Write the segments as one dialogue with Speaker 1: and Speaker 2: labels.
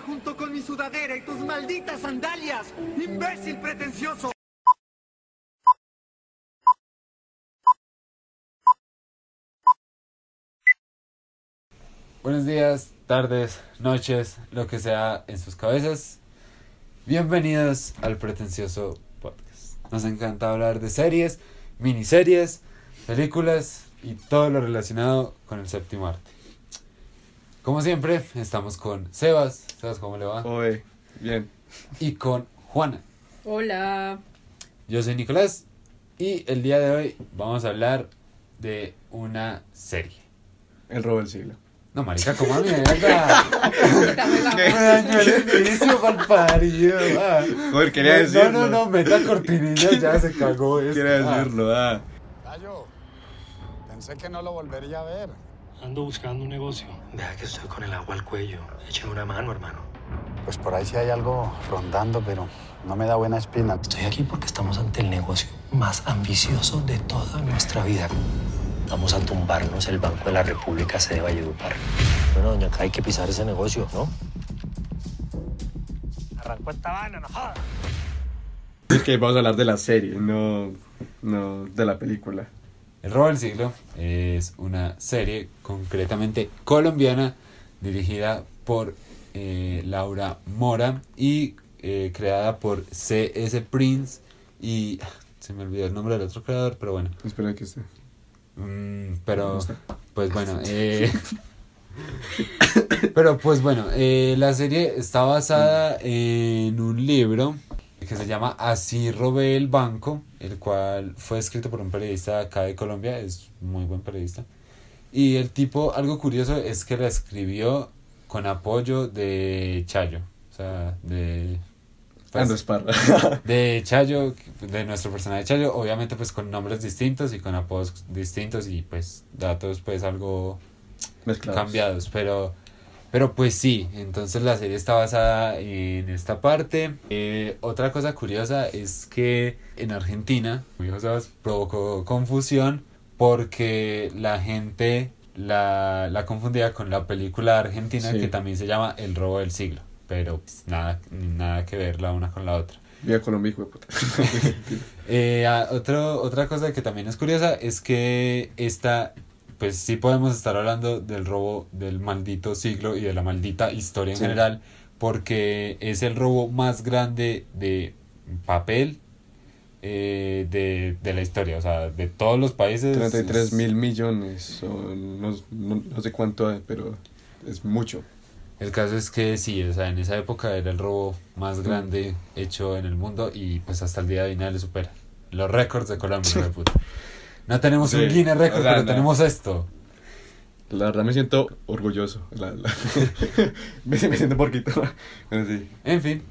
Speaker 1: junto con mi sudadera y tus malditas sandalias, imbécil pretencioso.
Speaker 2: Buenos días, tardes, noches, lo que sea en sus cabezas. Bienvenidos al pretencioso podcast. Nos encanta hablar de series, miniseries, películas y todo lo relacionado con el séptimo arte. Como siempre, estamos con Sebas. Sebas, ¿cómo le va?
Speaker 3: Oye, bien.
Speaker 2: Y con Juana.
Speaker 4: Hola.
Speaker 2: Yo soy Nicolás y el día de hoy vamos a hablar de una serie.
Speaker 3: El robo del siglo.
Speaker 2: No, marica, como mierda. Me dañó el inicio pa'l parido, ah.
Speaker 3: Joder, quería
Speaker 2: No,
Speaker 3: decirlo.
Speaker 2: No, no, meta cortinilla, ya se cagó esto.
Speaker 3: Quería
Speaker 2: ah.
Speaker 3: decirlo, ah.
Speaker 5: Gallo, pensé que no lo volvería a ver.
Speaker 6: Ando buscando un negocio.
Speaker 7: Deja que estoy con el agua al cuello. Échame una mano, hermano.
Speaker 5: Pues por ahí sí hay algo rondando, pero no me da buena espina.
Speaker 7: Estoy aquí porque estamos ante el negocio más ambicioso de toda nuestra vida. Vamos a tumbarnos el Banco de la República sede Valledupar. Bueno, doña, acá hay que pisar ese negocio, ¿no? Arrancó esta vaina, no jodas.
Speaker 3: Es que vamos a hablar de la serie, no, no de la película.
Speaker 2: El robo del siglo es una serie concretamente colombiana dirigida por eh, Laura Mora y eh, creada por C.S. Prince y se me olvidó el nombre del otro creador, pero bueno.
Speaker 3: Espera que esté.
Speaker 2: Mm, pero pues bueno, eh, pero pues bueno, eh, la serie está basada en un libro que se llama Así robé el banco, el cual fue escrito por un periodista acá de Colombia, es muy buen periodista. Y el tipo, algo curioso es que la escribió con apoyo de Chayo, o sea, de... pues, de Chayo, de nuestro personaje Chayo, obviamente pues con nombres distintos y con apodos distintos y pues datos pues algo
Speaker 3: Mezclados.
Speaker 2: cambiados, pero pero pues sí, entonces la serie está basada en esta parte. Eh, otra cosa curiosa es que en Argentina, Sebas, provocó confusión porque la gente la, la confundía con la película argentina
Speaker 3: Sí.
Speaker 2: que también se llama El robo del siglo, pero pues, nada, nada que ver la una con la otra.
Speaker 3: Viva Colombia, puta.
Speaker 2: Eh, ah, otro, otra cosa que también es curiosa es que esta, pues sí podemos estar hablando del robo del maldito siglo y de la maldita historia en
Speaker 3: Sí.
Speaker 2: general, porque es el robo más grande de papel eh, de, de la historia, o sea, de todos los países.
Speaker 3: 33
Speaker 2: es-
Speaker 3: mil millones, o no, no, no sé cuánto es, pero es mucho.
Speaker 2: El caso es que sí, o sea, en esa época era el robo más
Speaker 3: Mm.
Speaker 2: grande hecho en el mundo y pues hasta el día de hoy nadie le supera. Los récords de Colombia, puta. No tenemos
Speaker 3: Sí,
Speaker 2: un Guinness Record,
Speaker 3: o sea,
Speaker 2: pero
Speaker 3: no.
Speaker 2: tenemos esto.
Speaker 3: La verdad me siento orgulloso. La, la- me, me siento porquito. Bueno, sí.
Speaker 2: En fin,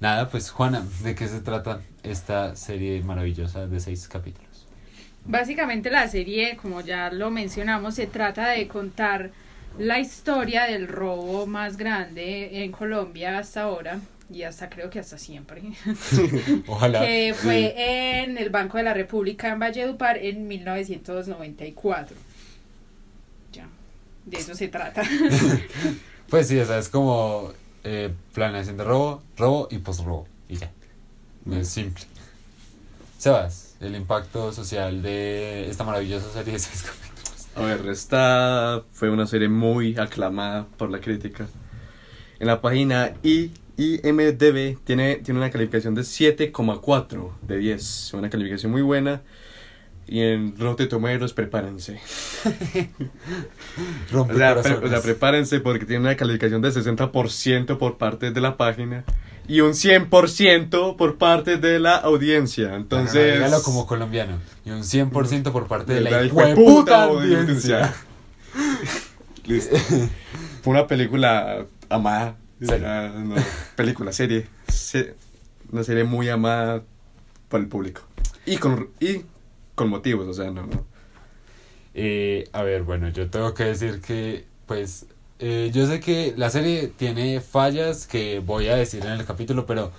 Speaker 2: nada, pues Juana, ¿de qué se trata esta serie maravillosa de seis capítulos?
Speaker 4: Básicamente la serie, como ya lo mencionamos, se trata de contar la historia del robo más grande en Colombia hasta ahora y hasta creo que hasta siempre,
Speaker 2: Ojalá.
Speaker 4: que fue en el Banco de la República en Valledupar en 1994. Ya, de eso se trata.
Speaker 2: Pues sí, o sea, es como eh, planeación de robo, robo y post-robo. Y ya. Es simple. Sebas, el impacto social de esta maravillosa serie de seis capítulos.
Speaker 3: A ver, esta fue una serie muy aclamada por la crítica. En la página I- IMDB tiene, tiene una calificación de 7,4 de 10. Una calificación muy buena. Y en Rotten Tomatoes, prepárense.
Speaker 2: Rompe
Speaker 3: O sea, pre-
Speaker 2: corazones.
Speaker 3: o sea, prepárense porque tiene una calificación de 60% por parte de la página y un 100% por parte de la audiencia. Entonces,
Speaker 2: Dígalo como colombiano. Y un 100% por parte de la,
Speaker 3: la
Speaker 2: hijueputa
Speaker 3: hijueputa
Speaker 2: audiencia.
Speaker 3: Listo. Fue una película amada. Ah, película, serie. Se- una serie muy amada por el público. Y con, y con motivos, o sea, no, no.
Speaker 2: Eh, a ver, bueno, yo tengo que decir que, pues, eh, yo sé que la serie tiene fallas que voy a decir en el capítulo, pero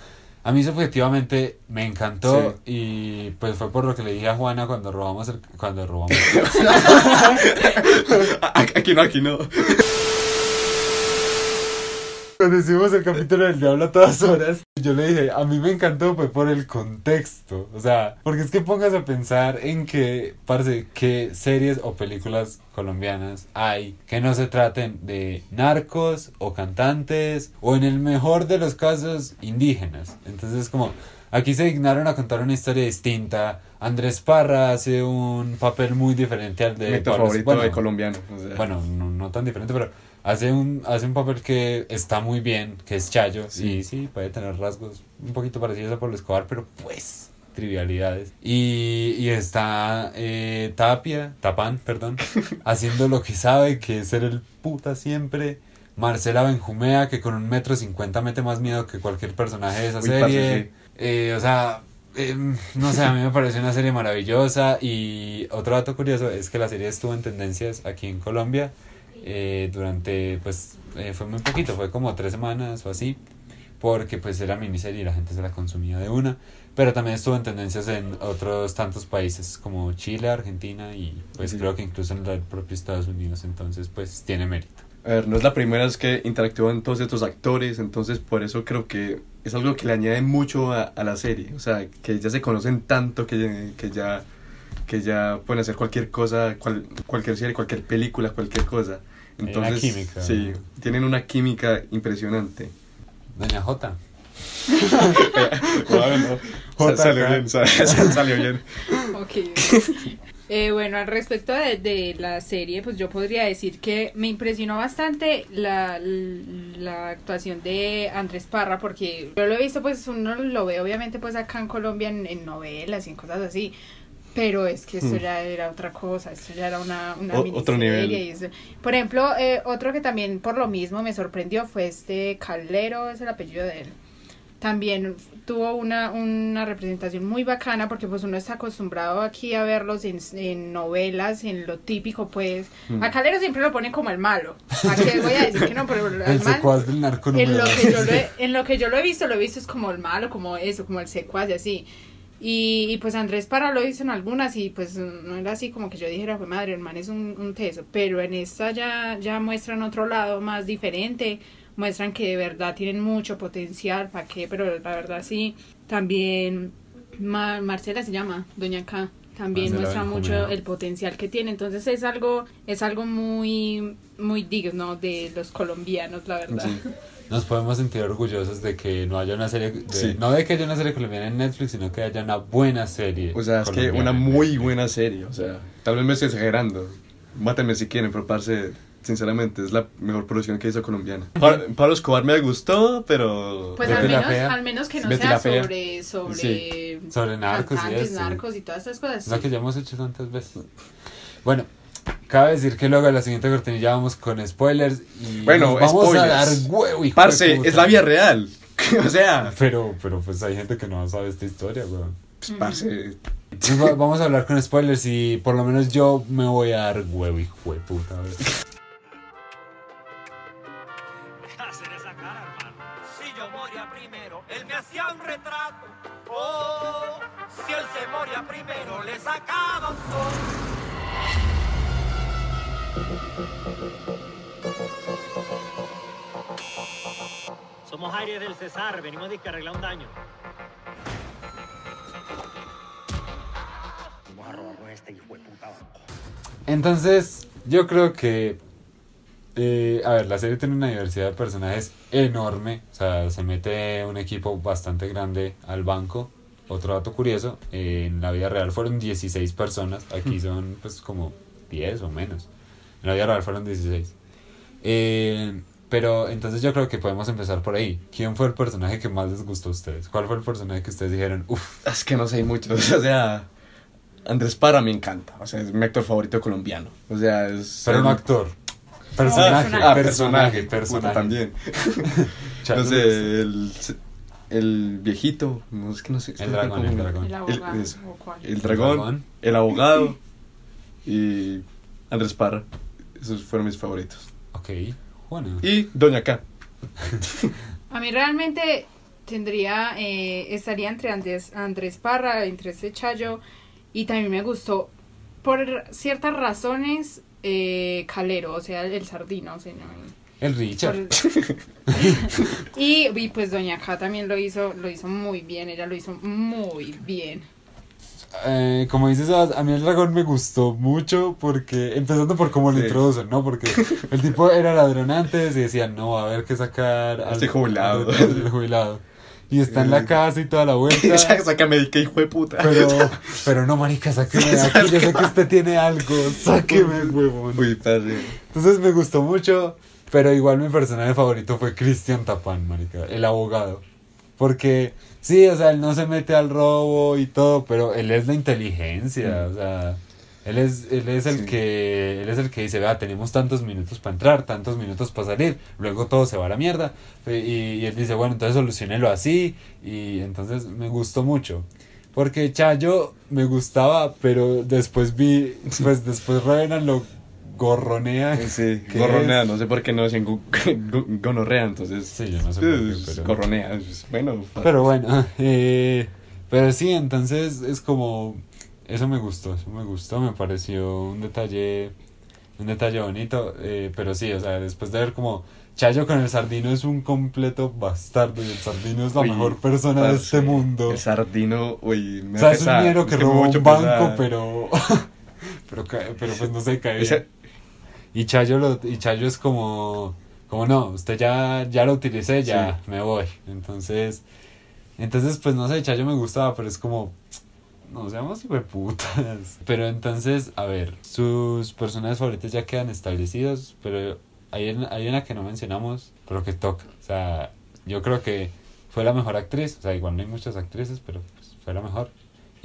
Speaker 2: a mí subjetivamente me encantó y pues fue por lo que le dije a Juana cuando robamos el, cuando robamos
Speaker 3: A- Aquí no, aquí no.
Speaker 2: Cuando hicimos el capítulo del diablo a todas horas, yo le dije, a mí me encantó fue por el contexto. O sea, porque es que pongas a pensar en que, parce, qué series o películas colombianas hay que no se traten de narcos o cantantes o en el mejor de los casos indígenas. Entonces como aquí se dignaron a contar una historia distinta. Andrés Parra hace un papel muy diferente al de
Speaker 3: Mi favorito
Speaker 2: bueno,
Speaker 3: de colombiano. o sea.
Speaker 2: bueno, no, no tan diferente, pero hace un, hace un papel que está muy bien, que es Chayo.
Speaker 3: Sí.
Speaker 2: Y sí, puede tener rasgos un poquito parecidos a Pablo Escobar, pero pues trivialidades. Y, y está eh, Tapia, Tapán, perdón, haciendo lo que sabe, que es ser el puta siempre. Marcela Benjumea, que con un metro cincuenta mete más miedo que cualquier personaje de esa
Speaker 3: Uy, parce,
Speaker 2: serie.
Speaker 3: sí.
Speaker 2: Eh, o sea, em, no sé, a mí me pareció una serie maravillosa. Y otro dato curioso es que la serie estuvo en tendencias aquí en Colombia eh, durante, pues, eh, fue muy poquito, fue como tres semanas o así, porque pues era miniserie y la gente se la consumía de una. Pero también estuvo en tendencias en otros tantos países como Chile, Argentina y pues
Speaker 3: Sí.
Speaker 2: creo que incluso en el propio Estados Unidos. Entonces, pues tiene mérito.
Speaker 3: A ver, no es la primera vez que interactúan todos estos actores, entonces por eso creo que es algo que le añade mucho a, a la serie. O sea, que ya se conocen tanto que, que ya que ya pueden hacer cualquier cosa, cual- cualquier serie, cualquier película, cualquier cosa.
Speaker 2: Una
Speaker 3: Entonces,
Speaker 2: química,
Speaker 3: sí, tienen una química impresionante.
Speaker 2: Doña J.
Speaker 3: Bueno,
Speaker 2: Jota
Speaker 3: salió bien, sa- sa- salió bien.
Speaker 4: Ok. Eh, bueno, al respecto de, de la serie, pues yo podría decir que me impresionó bastante la, la actuación de Andrés Parra, porque yo lo he visto, pues uno lo ve obviamente pues acá en Colombia en, en novelas y en cosas así, pero es que esto
Speaker 3: Hmm.
Speaker 4: ya era otra cosa, esto ya era una, una
Speaker 3: O- otro nivel.
Speaker 4: y eso. Por ejemplo, eh, otro que también por lo mismo me sorprendió fue este Calero, es el apellido de él también tuvo una, una representación muy bacana porque pues uno está acostumbrado aquí a verlos en, en novelas, en lo típico pues.
Speaker 3: Mm.
Speaker 4: A Calero siempre lo ponen como el malo. ¿A qué voy a decir que no? Pero
Speaker 2: El secuaz del narco
Speaker 4: en lo, que yo
Speaker 2: dos.
Speaker 4: lo he, en lo que yo lo he visto, lo he visto es como el malo, como eso, como el secuaz y así. Y, y, pues Andrés Parra lo hizo en algunas y pues no era así como que yo dijera, pues madre, el man es un, un teso. Pero en esta ya, ya muestran otro lado más diferente, muestran que de verdad tienen mucho potencial, ¿para qué? Pero la verdad sí, también Ma- Marcela se llama, Doña K. También
Speaker 2: Marcela
Speaker 4: muestra mucho el potencial que tiene, entonces es algo, es algo muy, muy digno de los colombianos, la verdad.
Speaker 3: Sí.
Speaker 2: Nos podemos sentir orgullosos de que no haya una serie, de-
Speaker 3: Sí.
Speaker 2: no de que haya una serie colombiana en Netflix, sino que haya una buena serie.
Speaker 3: O sea, es que una muy buena serie. O sea, tal vez me estoy exagerando. Mátenme si quieren, pero parce, sinceramente, es la mejor producción que hizo colombiana. Pa- Pablo Escobar me gustó, pero.
Speaker 4: Pues al
Speaker 2: la
Speaker 4: menos,
Speaker 2: Fea.
Speaker 4: al menos que no
Speaker 3: Betty
Speaker 4: sea
Speaker 3: la Fea.
Speaker 4: sobre, sobre,
Speaker 3: Sí.
Speaker 2: Sobre narcos y
Speaker 4: narcos y todas estas cosas.
Speaker 2: Es lo que ya hemos hecho tantas veces. Bueno, cabe decir que luego a la siguiente cortinilla vamos con spoilers y
Speaker 3: Bueno,
Speaker 2: nos vamos
Speaker 3: spoilers.
Speaker 2: a dar huevo, hijo
Speaker 3: Parce, es la vida real. o sea,
Speaker 2: Pero, pero pues hay gente que no sabe esta historia, weón.
Speaker 3: pues, parce.
Speaker 2: Entonces, va- vamos a hablar con spoilers y por lo menos yo me voy a dar huevo, hijo de puta. a ver.
Speaker 6: hacer esa cara, hermano?
Speaker 1: Si yo moría primero, él me hacía un retrato. Oh, si él se moría primero, le sacaba un sol.
Speaker 6: Somos Aires del Cesar, venimos de que arreglar un daño.
Speaker 7: Vamos a robarnos este hijo de puta banco.
Speaker 2: Entonces, yo creo que. eh, a ver, la serie tiene una diversidad de personajes enorme. O sea, se mete un equipo bastante grande al banco. Otro dato curioso: eh, en la vida real fueron 16 personas. Aquí son, pues, como 10 o menos. En la vida real fueron 16. Eh, pero entonces yo creo que podemos empezar por ahí. ¿Quién fue el personaje que más les gustó a ustedes? ¿Cuál fue el personaje que ustedes dijeron, uff,
Speaker 3: Es que no sé mucho. O sea, Andrés Parra me encanta. O sea, es mi actor favorito colombiano. O sea, es.
Speaker 2: pero no actor? Personaje,
Speaker 4: personaje.
Speaker 3: Ah,
Speaker 2: personaje, personaje.
Speaker 3: también.
Speaker 2: Chato,
Speaker 3: No sé, el, el viejito. No es que no sé.
Speaker 2: El dragón, el dragón.
Speaker 4: El abogado.
Speaker 3: El dragón,
Speaker 2: dragón.
Speaker 3: el abogado y Andrés Parra. Esos fueron mis favoritos.
Speaker 2: Ok,
Speaker 3: Y Doña K.
Speaker 4: A mí realmente tendría, eh, estaría entre Andrés, Andrés Parra, entre este Chayo, y también me gustó, por ciertas razones, eh, Calero, o sea, el sardino, o sea, no,
Speaker 2: El Richard.
Speaker 4: Por- y, y pues Doña K también lo hizo, lo hizo muy bien, ella lo hizo muy bien.
Speaker 2: Eh, como dices, a mí el dragón me gustó mucho porque, empezando por cómo lo introducen, ¿no? Porque el tipo era ladrón antes y decían, no, a haber que sacar al
Speaker 3: Este jubilado.
Speaker 2: al- al jubilado. Y está en la casa y toda la vuelta.
Speaker 3: Sácame, que hijo de puta.
Speaker 2: Pero, pero no, marica, sáqueme de aquí. Yo sé que usted tiene algo. Sáqueme, huevón.
Speaker 3: Uy, padre.
Speaker 2: Entonces me gustó mucho. Pero igual mi personaje favorito fue Cristian Tapán, marica, el abogado. Porque, sí, o sea, él no se mete al robo y todo, pero él es la inteligencia, o sea, él es, él es el
Speaker 3: Sí.
Speaker 2: que, él es el que dice, vea, tenemos tantos minutos para entrar, tantos minutos para salir, luego todo se va a la mierda. Y, y él dice, bueno, entonces solucionelo así, y entonces me gustó mucho. Porque Chayo me gustaba, pero después vi, pues después Revenan lo gorronea.
Speaker 3: Sí, gorronea,
Speaker 2: es-
Speaker 3: no sé por qué no decían gu- gu- gonorrea, entonces.
Speaker 2: Sí, yo no sé por qué,
Speaker 3: Gorronea, es- bueno.
Speaker 2: Pero bueno, eh, pero sí, entonces es como, eso me gustó, eso me gustó, me pareció un detalle, un detalle bonito, eh, pero sí, o sea, después de ver como Chayo con el Sardino es un completo bastardo y el Sardino es la
Speaker 3: Uy,
Speaker 2: mejor persona de este mundo.
Speaker 3: El sardino, uy, me
Speaker 2: O sea, es un dinero que robó
Speaker 3: mucho
Speaker 2: un banco, pero, pero, pero pues no se cae.
Speaker 3: Ese-
Speaker 2: Y Chayo, lo, y Chayo es como, como no, usted ya, ya lo utilicé, ya me voy. Entonces, entonces pues no sé, Chayo me gustaba, pero es como, no seamos putas. Pero entonces, a ver, sus personajes favoritos ya quedan establecidos, pero hay, una- hay una que no mencionamos, pero que toca. O sea, yo creo que fue la mejor actriz, o sea, igual no hay muchas actrices, pero pues, fue la mejor.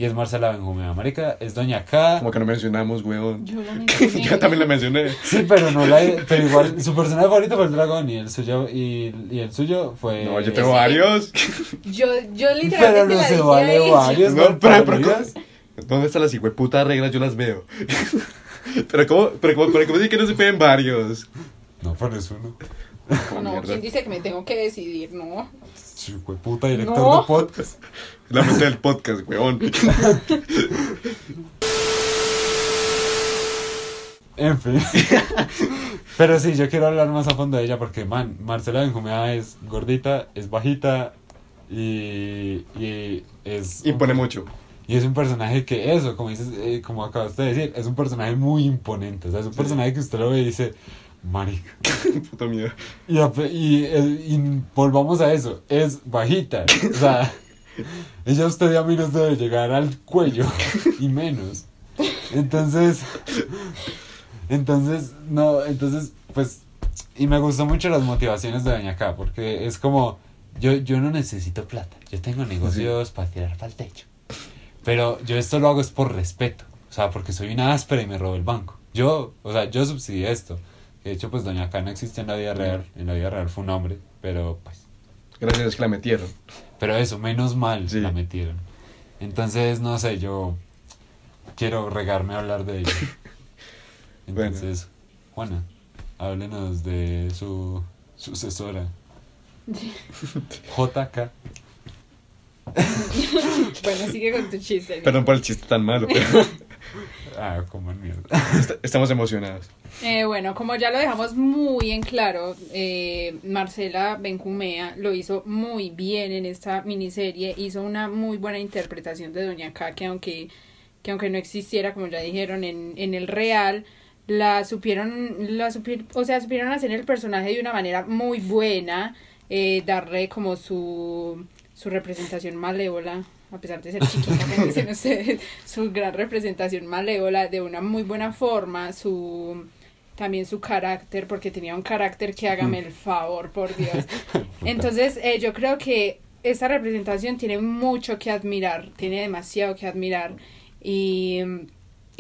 Speaker 2: Y es Marcela Benjumea, marica, es Doña K.
Speaker 3: Como que no mencionamos, weón.
Speaker 4: Yo la mencioné.
Speaker 3: Yo también la mencioné.
Speaker 2: Sí, pero no la pero igual su personaje favorito fue el dragón y el suyo y, y el suyo fue
Speaker 3: No, yo tengo varios.
Speaker 4: Yo, yo
Speaker 2: pero
Speaker 4: literalmente
Speaker 2: no
Speaker 4: la
Speaker 2: se
Speaker 4: dije
Speaker 2: vale
Speaker 4: ahí.
Speaker 2: varios
Speaker 3: No, pero, pero
Speaker 2: malparidas.
Speaker 3: ¿cómo- ¿Dónde están las hijueputas reglas? Yo las veo. pero cómo, pero cómo, pero cómo dice que no se pueden varios.
Speaker 2: no por eso no
Speaker 4: No,
Speaker 3: Mierda.
Speaker 4: ¿quién dice que me tengo que decidir? No.
Speaker 2: Su puta director
Speaker 4: No.
Speaker 2: de podcast
Speaker 3: La mente del podcast, weón.
Speaker 2: en fin pero sí yo quiero hablar más a fondo de ella porque man Marcela Benjumea es gordita es bajita y, y es
Speaker 3: Y pone mucho.
Speaker 2: Y es un personaje que eso, como dices, eh, como acabaste de decir, es un personaje muy imponente. O sea, es un personaje que usted lo ve y dice, marica.
Speaker 3: Puta mierda.
Speaker 2: Y, y, y volvamos a eso, es bajita. O sea, ella usted y a mí nos debe llegar al cuello y menos. Entonces, entonces, no, entonces, pues, y me gustó mucho las motivaciones de Doña K, porque es como, yo, yo no necesito plata, yo tengo negocios para tirar para el techo. Pero yo esto lo hago es por respeto, o sea, porque soy una áspera y me robo el banco. Yo, o sea, yo subsidié esto. De hecho, pues Doña K no existe en la vida real, en la vida real fue un hombre, pero pues
Speaker 3: Gracias, que la metieron.
Speaker 2: pero eso, menos mal
Speaker 3: Sí.
Speaker 2: la metieron. Entonces, no sé, yo quiero regarme a hablar de ella.
Speaker 3: Bueno.
Speaker 2: Entonces, Juana, háblenos de su sucesora. JK.
Speaker 4: Bueno, sigue con tu chiste.
Speaker 3: Perdón por el chiste tan malo, pero
Speaker 2: Ah, como mierda.
Speaker 3: est- estamos emocionados.
Speaker 4: Eh, bueno, como ya lo dejamos muy en claro, eh, Marcela Benjumea lo hizo muy bien en esta miniserie, hizo una muy buena interpretación de Doña K, que aunque, que aunque no existiera, como ya dijeron, en, en el real, la supieron, la supi- o sea, supieron hacer el personaje de una manera muy buena, eh, darle como su, su representación malévola, a pesar de ser chiquita, como dicen ustedes, su gran representación malévola de una muy buena forma, su también su carácter, porque tenía un carácter que hágame el favor, por Dios. Entonces, eh, yo creo que esta representación tiene mucho que admirar, tiene demasiado que admirar. Y,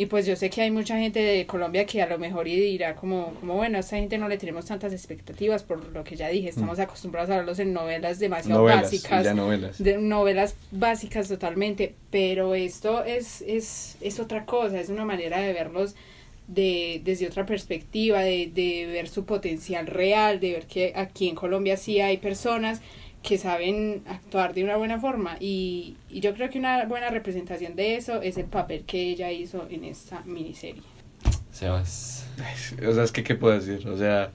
Speaker 4: y pues yo sé que hay mucha gente de Colombia que a lo mejor dirá como, como bueno, a esta gente no le tenemos tantas expectativas por lo que ya dije, estamos acostumbrados a verlos en novelas demasiado
Speaker 3: Novelas,
Speaker 4: básicas
Speaker 3: ya novelas.
Speaker 4: de novelas básicas totalmente, pero esto es, es, es otra cosa, es una manera de verlos de, desde otra perspectiva, de, de ver su potencial real, de ver que aquí en Colombia sí hay personas que saben actuar de una buena forma y, y yo creo que una buena representación de eso es el papel que ella hizo en esta miniserie.
Speaker 2: Sebas.
Speaker 3: O sea, es que, ¿qué puedo decir? O sea,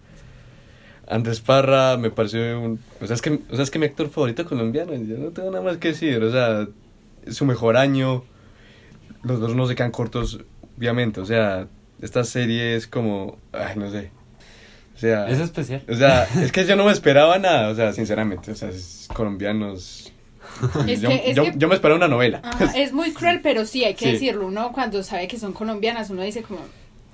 Speaker 3: Andrés Parra me pareció un... O sea, es que, o sea, es que mi actor favorito colombiano, yo no tengo nada más que decir, o sea, es su mejor año, los dos no se quedan cortos, obviamente, o sea, esta serie es como, ay, no sé, o sea...
Speaker 2: Es especial.
Speaker 3: O sea, es que yo no me esperaba nada, o sea, sinceramente, o sea, es colombianos...
Speaker 4: Es
Speaker 3: yo,
Speaker 4: que- es
Speaker 3: yo-
Speaker 4: que-
Speaker 3: yo me esperaba una novela.
Speaker 4: Ajá, es muy cruel, pero sí, hay que
Speaker 3: Sí.
Speaker 4: decirlo. Uno cuando sabe que son colombianas, uno dice como...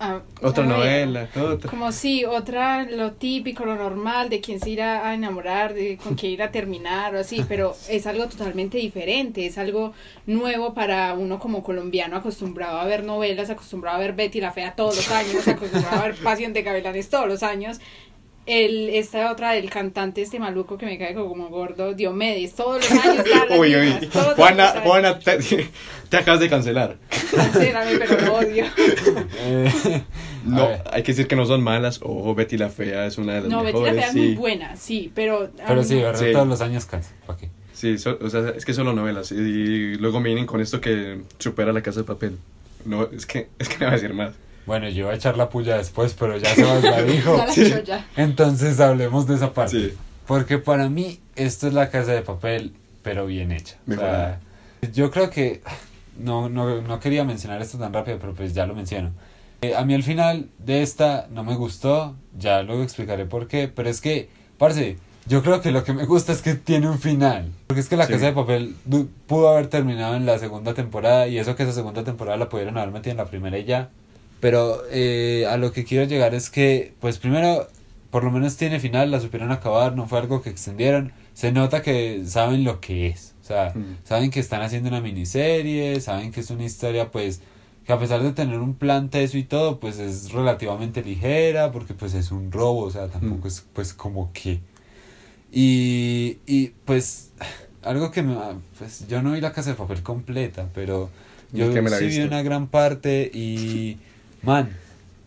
Speaker 4: ah,
Speaker 3: Otra
Speaker 4: a ver,
Speaker 3: novela, otra.
Speaker 4: Como sí, otra, lo típico, lo normal, de quién se irá a enamorar, de con quién ir a terminar o así, pero es algo totalmente diferente, es algo nuevo para uno como colombiano acostumbrado a ver novelas, acostumbrado a ver Betty la Fea todos los años, acostumbrado a ver Pasión de Gavilanes todos los años. El, esta otra del cantante este maluco que me cae como gordo, Diomedes, todos los años. todas las
Speaker 3: Uy,
Speaker 4: mismas,
Speaker 3: uy.
Speaker 4: los
Speaker 3: Juana. Juana, te, te acabas de cancelar.
Speaker 4: Cancélame, pero lo odio.
Speaker 2: Eh,
Speaker 3: No,
Speaker 2: ver,
Speaker 3: hay que decir que no son malas. Ojo, Betty la Fea es una de las
Speaker 4: No, Betty
Speaker 3: mejores.
Speaker 4: la Fea es
Speaker 3: sí.
Speaker 4: muy buena, sí, pero...
Speaker 2: pero sí,
Speaker 4: no-
Speaker 2: verlo
Speaker 3: Sí.
Speaker 2: todos los años cansa. ¿Para qué?
Speaker 3: Sí, so- o sea, es que solo novelas. Y luego me vienen con esto que supera la casa de papel. No, es que, es que no voy a decir más.
Speaker 2: Bueno, yo voy a echar la puya después, pero ya se la dijo.
Speaker 4: Ya la he hecho ya.
Speaker 2: Entonces hablemos de esa parte.
Speaker 3: Sí.
Speaker 2: Porque para mí esto es la casa de papel, pero bien hecha. O sea, yo creo que no, no, no quería mencionar esto tan rápido, pero pues ya lo menciono. Eh, a mí al final de esta no me gustó, ya luego explicaré por qué, pero es que, parce, yo creo que lo que me gusta es que tiene un final. Porque es que la
Speaker 3: Sí.
Speaker 2: casa de papel pudo haber terminado en la segunda temporada y eso que esa segunda temporada la pudieron haber metido en la primera y ya. Pero eh, a lo que quiero llegar es que, pues primero, por lo menos tiene final, la supieron acabar, no fue algo que extendieron. Se nota que saben lo que es. O sea,
Speaker 3: Mm.
Speaker 2: saben que están haciendo una miniserie, saben que es una historia, pues, que a pesar de tener un plan teso y todo, pues es relativamente ligera, porque pues es un robo, o sea, tampoco
Speaker 3: Mm.
Speaker 2: es pues como que... Y, y pues algo que me... Pues yo no vi la casa de papel completa, pero yo sí vi una gran parte y... Man,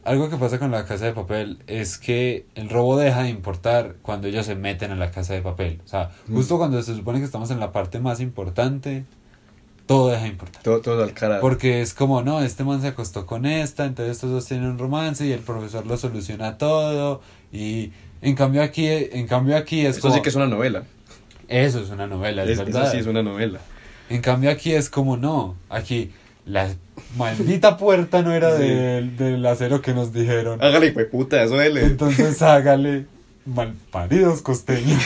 Speaker 2: algo que pasa con la casa de papel es que el robo deja de importar cuando ellos se meten a la casa de papel. O sea,
Speaker 3: Mm.
Speaker 2: justo cuando se supone que estamos en la parte más importante, todo deja de importar.
Speaker 3: Todo, todo al cara.
Speaker 2: Porque es como, no, este man se acostó con esta, entonces estos dos tienen un romance y el profesor lo soluciona todo. Y en cambio aquí, en cambio aquí es
Speaker 3: Eso
Speaker 2: como...
Speaker 3: sí que es una novela.
Speaker 2: Eso es una novela, es,
Speaker 3: Es-
Speaker 2: verdad.
Speaker 3: eso sí es una novela.
Speaker 2: En cambio aquí es como, no, aquí la maldita puerta no era
Speaker 3: Sí.
Speaker 2: del, del acero que nos dijeron.
Speaker 3: Hágale, hijo de puta, eso duele.
Speaker 2: Entonces hágale malparidos costeños.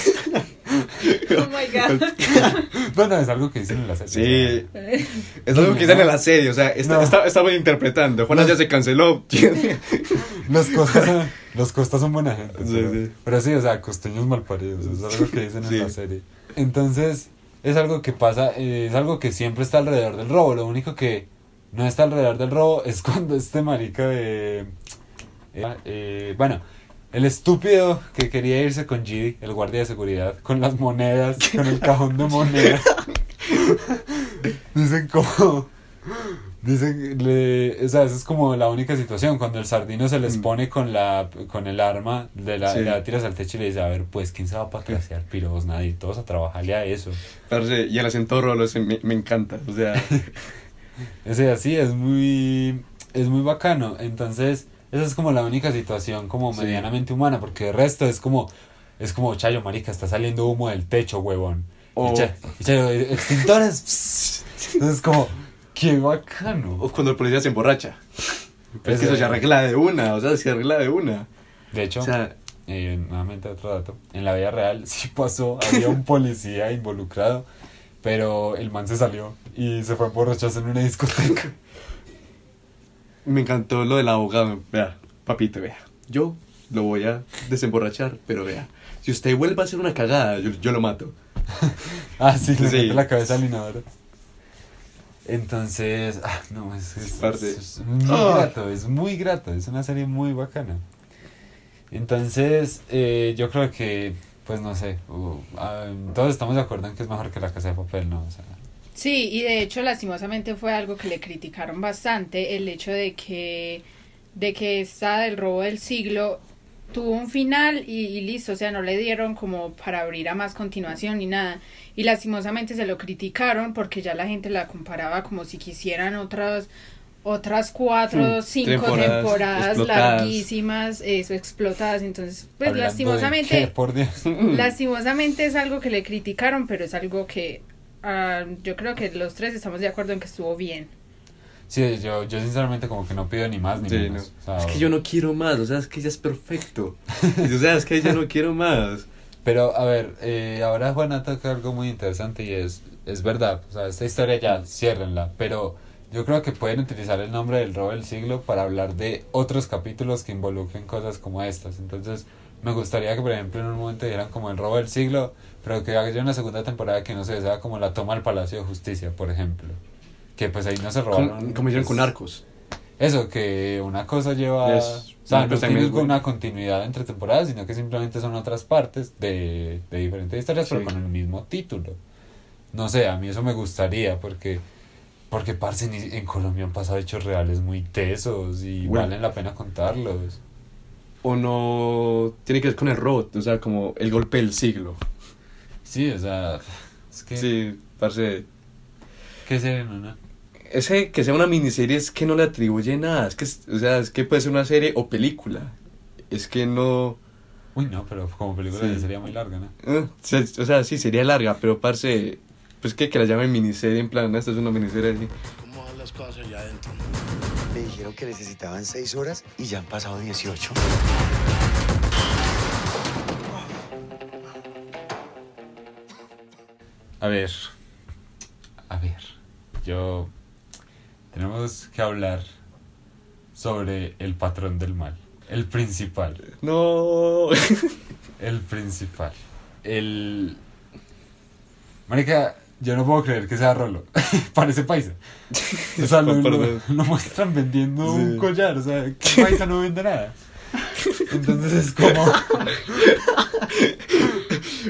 Speaker 4: Oh my god.
Speaker 2: bueno, es algo que dicen en la serie.
Speaker 3: Sí. Es algo que dicen en la serie, o sea, está,
Speaker 2: No.
Speaker 3: está- estamos interpretando. Juana
Speaker 2: No.
Speaker 3: ya se canceló.
Speaker 2: Los costas son, los costas son buena gente.
Speaker 3: Sí,
Speaker 2: pero,
Speaker 3: sí.
Speaker 2: pero sí, o sea, costeños malparidos. Es algo que dicen
Speaker 3: Sí.
Speaker 2: en la serie. Entonces, es algo que pasa, eh, es algo que siempre está alrededor del robo. Lo único que no está alrededor del robo es cuando este marica de. eh, eh, bueno, el estúpido que quería irse con Gidi, el guardia de seguridad, con las monedas, con el cajón de monedas. Dicen como. Dicen, le, o sea, esa es como la única situación, cuando el sardino se les
Speaker 3: Mm.
Speaker 2: pone con la con el arma, de la,
Speaker 3: Sí.
Speaker 2: la tiras al techo y le dice, a ver, pues, ¿quién se va a patraciar? Piros, nadie, todos a trabajarle a eso.
Speaker 3: Parce, y el acento rolo me, me encanta. O sea,
Speaker 2: Ese así es muy, es muy bacano, entonces, esa es como la única situación como
Speaker 3: Sí.
Speaker 2: medianamente humana, porque el resto es como, es como, Chayo, marica, está saliendo humo del techo, huevón.
Speaker 3: O-
Speaker 2: Y, Cha- y Chayo, extintores, pss. entonces como, qué bacano.
Speaker 3: o cuando el policía se emborracha. Pero es que eso se arregla de una, o sea, se arregla de una.
Speaker 2: De hecho,
Speaker 3: O sea,
Speaker 2: eh, nuevamente otro dato, en la vida real sí pasó, había un policía involucrado, pero el man se salió y se fue a en una discoteca.
Speaker 3: me encantó lo del abogado. Vea, papito, vea. Yo lo voy a desemborrachar, pero vea. Si usted vuelve a hacer una cagada, yo, yo lo mato.
Speaker 2: Ah, sí, le
Speaker 3: Sí.
Speaker 2: la cabeza al inodoro. Entonces, ah, no, es, es,
Speaker 3: Parte.
Speaker 2: es- es muy
Speaker 3: Ah.
Speaker 2: grato, es muy grato, es una serie muy bacana. Entonces, eh, yo creo que, pues no sé, uh, todos estamos de acuerdo en que es mejor que la casa de papel, ¿no?
Speaker 4: Sí, y de hecho lastimosamente fue algo que le criticaron bastante, el hecho de que de que esta del robo del siglo tuvo un final y, y listo, o sea, no le dieron como para abrir a más continuación ni nada. Y lastimosamente se lo criticaron porque ya la gente la comparaba como si quisieran otras otras cuatro,
Speaker 3: Mm,
Speaker 4: cinco
Speaker 3: temporadas
Speaker 4: larguísimas, eso, explotadas. Entonces, pues
Speaker 2: Hablando
Speaker 4: lastimosamente,
Speaker 2: qué, por Dios.
Speaker 4: lastimosamente es algo que le criticaron, pero es algo que ah, yo creo que los tres estamos de acuerdo en que estuvo bien.
Speaker 2: Sí, yo, yo sinceramente como que no pido ni más ni
Speaker 3: Sí,
Speaker 2: menos.
Speaker 3: no.
Speaker 2: O sea,
Speaker 3: Es que yo no quiero más, o sea, es que ya es perfecto. O sea, es que ya no quiero más.
Speaker 2: Pero a ver, eh, ahora Juana toca algo muy interesante y es, es verdad, o sea, esta historia ya, ciérrenla, pero yo creo que pueden utilizar el nombre del robo del siglo para hablar de otros capítulos que involucren cosas como estas. Entonces, me gustaría que, por ejemplo, en un momento dieran como el robo del siglo, pero que haya una segunda temporada que no sé, sea como la toma al Palacio de Justicia, por ejemplo. Que pues ahí no se robaron.
Speaker 3: Como, hicieron
Speaker 2: pues,
Speaker 3: con Arcos.
Speaker 2: Eso, que una cosa lleva...
Speaker 3: Es-
Speaker 2: o sea, no tiene una continuidad entre temporadas, sino que simplemente son otras partes de, de diferentes historias, pero con el mismo título. No sé, a mí eso me gustaría, porque... Porque, parce, ni- en Colombia han pasado hechos reales muy tesos y
Speaker 3: Bueno.
Speaker 2: valen la pena contarlos.
Speaker 3: O no tiene que ver con el robot, o sea, como el golpe del siglo.
Speaker 2: Sí, o sea... Es que...
Speaker 3: Sí, parce.
Speaker 2: ¿Qué serie, no, no?
Speaker 3: Ese que sea una miniserie es que no le atribuye nada. Es que, o sea, es que puede ser una serie o película. Es que no.
Speaker 2: Uy, no, pero como película
Speaker 3: Sí.
Speaker 2: sería muy larga, ¿no?
Speaker 3: eh, o sea, sí, sería larga, pero parce. Pues que, que la llamen miniserie, en plan, esta es una miniserie así.
Speaker 8: ¿Cómo van las cosas allá adentro?
Speaker 9: Me dijeron que necesitaban seis horas y ya han pasado 18.
Speaker 2: A ver, a ver, yo tenemos que hablar sobre el patrón del mal, el principal,
Speaker 3: No.
Speaker 2: el principal, el... Marica, yo no puedo creer que sea Rolo, parece paisa. O sea, lo-
Speaker 3: Dios.
Speaker 2: lo muestran vendiendo
Speaker 3: Sí.
Speaker 2: un collar, o sea, ¿qué paisa no vende nada? Entonces es como...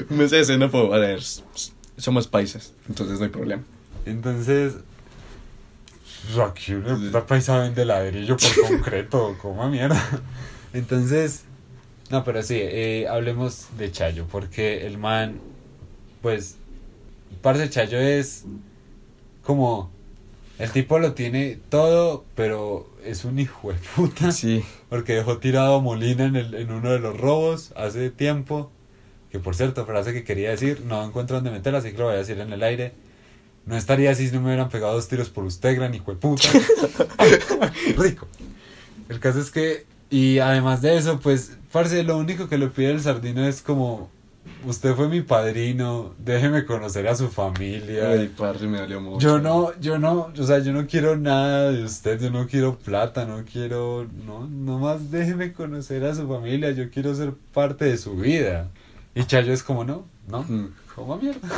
Speaker 3: Me sé xenófobo. A ver, s- s- somos paisas, entonces no hay problema.
Speaker 2: Entonces, Rocky, una puta paisa vende ladrillo por concreto, como mierda. Entonces, no, pero sí, eh, hablemos de Chayo, porque el man, pues, parce Chayo es como, el tipo lo tiene todo, pero es un hijo de puta,
Speaker 3: Sí.
Speaker 2: porque dejó tirado a Molina en, el, en uno de los robos hace tiempo, que por cierto, frase que quería decir, no encuentro dónde meterla, así que lo voy a decir en el aire. No estaría así si no me hubieran pegado dos tiros por usted, gran hijo de puta. Rico. El caso es que, y además de eso, pues, parce, lo único que le pide el sardino es como, usted fue mi padrino, déjeme conocer a su familia.
Speaker 3: Ay, parce, me dolió mucho.
Speaker 2: Yo no, yo no, o sea, yo no quiero nada de usted, yo no quiero plata, no quiero, no, nomás déjeme conocer a su familia, yo quiero ser parte de su vida. Y Chayo es como, no, no,
Speaker 3: Mm.
Speaker 2: como mierda.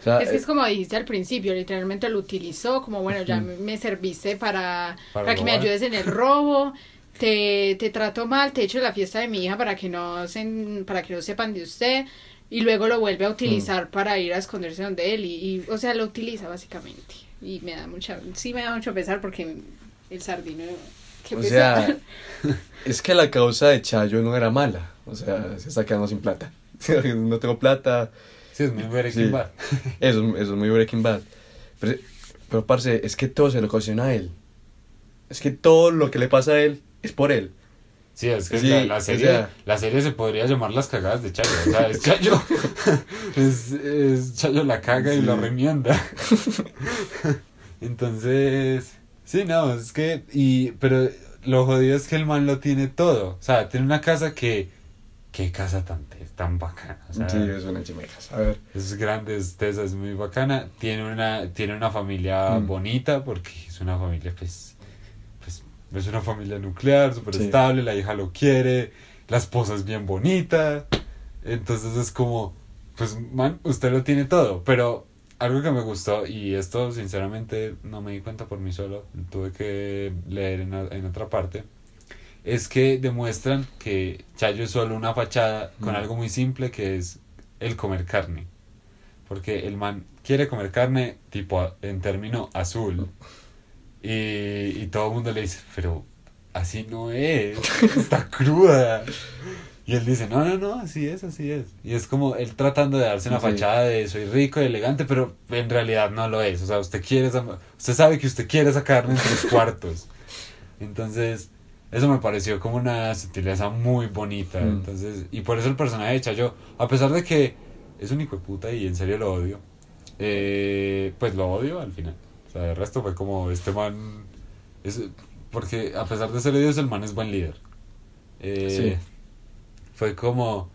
Speaker 3: O sea,
Speaker 4: Es que
Speaker 3: eh,
Speaker 4: es como dijiste al principio, literalmente lo utilizó como, bueno, ya me serviste para,
Speaker 2: Para
Speaker 4: para, que me ayudes en el robo, te, te trato mal, te echo la fiesta de mi hija para que no se, para que no sepan de usted, y luego lo vuelve a utilizar
Speaker 3: Mm.
Speaker 4: para ir a esconderse donde él, y, y, o sea, lo utiliza básicamente. Y me da mucha, sí me da mucho pesar porque el sardino, qué
Speaker 3: o
Speaker 4: pesar.
Speaker 3: sea, es que la causa de Chayo no era mala. O sea, se está quedando sin plata. no tengo plata.
Speaker 2: Sí, es muy Breaking
Speaker 3: Sí.
Speaker 2: Bad.
Speaker 3: Eso, eso es muy Breaking Bad. Pero, pero, parce, es que todo se lo ocasiona a él. Es que todo lo que le pasa a él es por él.
Speaker 2: Sí, es que
Speaker 3: Sí,
Speaker 2: la, la
Speaker 3: o
Speaker 2: serie,
Speaker 3: sea-
Speaker 2: la serie se podría llamar Las cagadas de Chayo. O sea, es Chayo. es, es Chayo la caga y la remienda. Entonces, sí, no, es que, y, pero lo jodido es que el man lo tiene todo. O sea, tiene una casa que, qué casa tan, tan bacana. O sea,
Speaker 3: sí, es una chimejas. A ver.
Speaker 2: es grande, es tesa, es muy bacana. Tiene una, tiene una familia
Speaker 3: Mm.
Speaker 2: bonita porque es una familia, pues, es una familia nuclear, súper
Speaker 3: Sí.
Speaker 2: estable, la hija lo quiere, la esposa es bien bonita. Entonces es como, pues, man, usted lo tiene todo. Pero algo que me gustó, y esto sinceramente no me di cuenta por mí solo, tuve que leer en, en otra parte, es que demuestran que Chayo es solo una fachada con
Speaker 3: Mm.
Speaker 2: algo muy simple que es el comer carne. Porque el man quiere comer carne tipo en término azul. Y, y todo el mundo le dice, pero así no es, está cruda. Y él dice, no, no, no, así es, así es. Y es como él tratando de darse una
Speaker 3: Sí.
Speaker 2: fachada de soy rico y elegante, pero en realidad no lo es. O sea, usted quiere esa, usted sabe que usted quiere esa carne en sus cuartos. Entonces, eso me pareció como una sutileza muy bonita.
Speaker 3: Mm.
Speaker 2: Entonces, y por eso el personaje de Chayo, a pesar de que es un hijo de puta y en serio lo odio, eh, pues lo odio al final. Sea, el resto fue como este man. Es, porque a pesar de ser odioso, el man es buen líder. Eh,
Speaker 3: Sí.
Speaker 2: Fue como.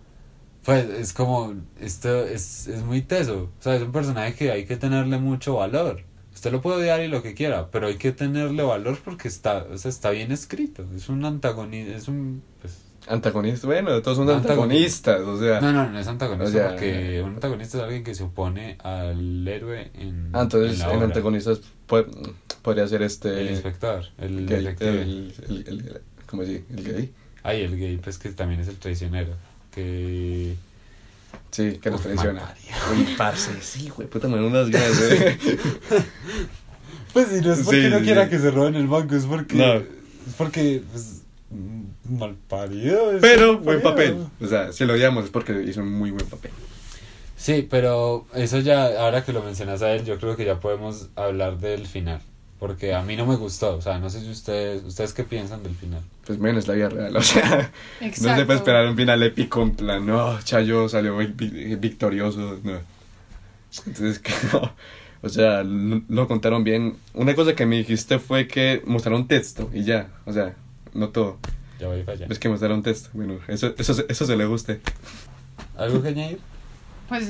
Speaker 2: Pues es como. Esto es, es muy teso. O sea, es un personaje que hay que tenerle mucho valor. Usted lo puede odiar y lo que quiera, pero hay que tenerle valor porque está, o sea, está bien escrito. Es un antagonista. Es un. Pues,
Speaker 3: Antagonista, bueno, todos son
Speaker 2: Antagonista.
Speaker 3: antagonistas, o sea.
Speaker 2: no, no, no es antagonista
Speaker 3: O sea,
Speaker 2: porque un antagonista es alguien que se opone al héroe en.
Speaker 3: Ah, entonces
Speaker 2: en
Speaker 3: en antagonistas puede- podría ser este.
Speaker 2: El inspector, el
Speaker 3: el,
Speaker 2: detective.
Speaker 3: el, el, el- ¿Cómo así? El gay.
Speaker 2: Ay, el gay, pues que también es el traicionero. Que.
Speaker 3: Sí, que nos
Speaker 2: Uf,
Speaker 3: traiciona. Uy, parce, sí, güey, puta, me dan unas ganas, eh.
Speaker 2: Pues si no es porque
Speaker 3: Sí,
Speaker 2: no
Speaker 3: sí,
Speaker 2: quiera que se roben el banco, es porque.
Speaker 3: No.
Speaker 2: Es porque. Pues, mal parido.
Speaker 3: Pero buen papel. O sea, si lo odiamos es porque hizo un muy buen papel.
Speaker 2: Sí, pero eso ya, ahora que lo mencionas a él, yo creo que ya podemos hablar del final. Porque a mí no me gustó. O sea, no sé si ustedes. ¿Ustedes qué piensan del final?
Speaker 3: Pues menos la vida real, o sea, no se puede esperar un final épico en plan, no, Chayo salió vi- vi- victorioso, no. Entonces, no. O sea, lo, lo contaron bien. Una cosa que me dijiste fue que mostraron texto y ya, o sea, no todo.
Speaker 2: Ya voy para allá.
Speaker 3: Es que mostraron texto, bueno, eso, eso, se- eso se le guste.
Speaker 2: ¿Algo que añadir?
Speaker 4: Pues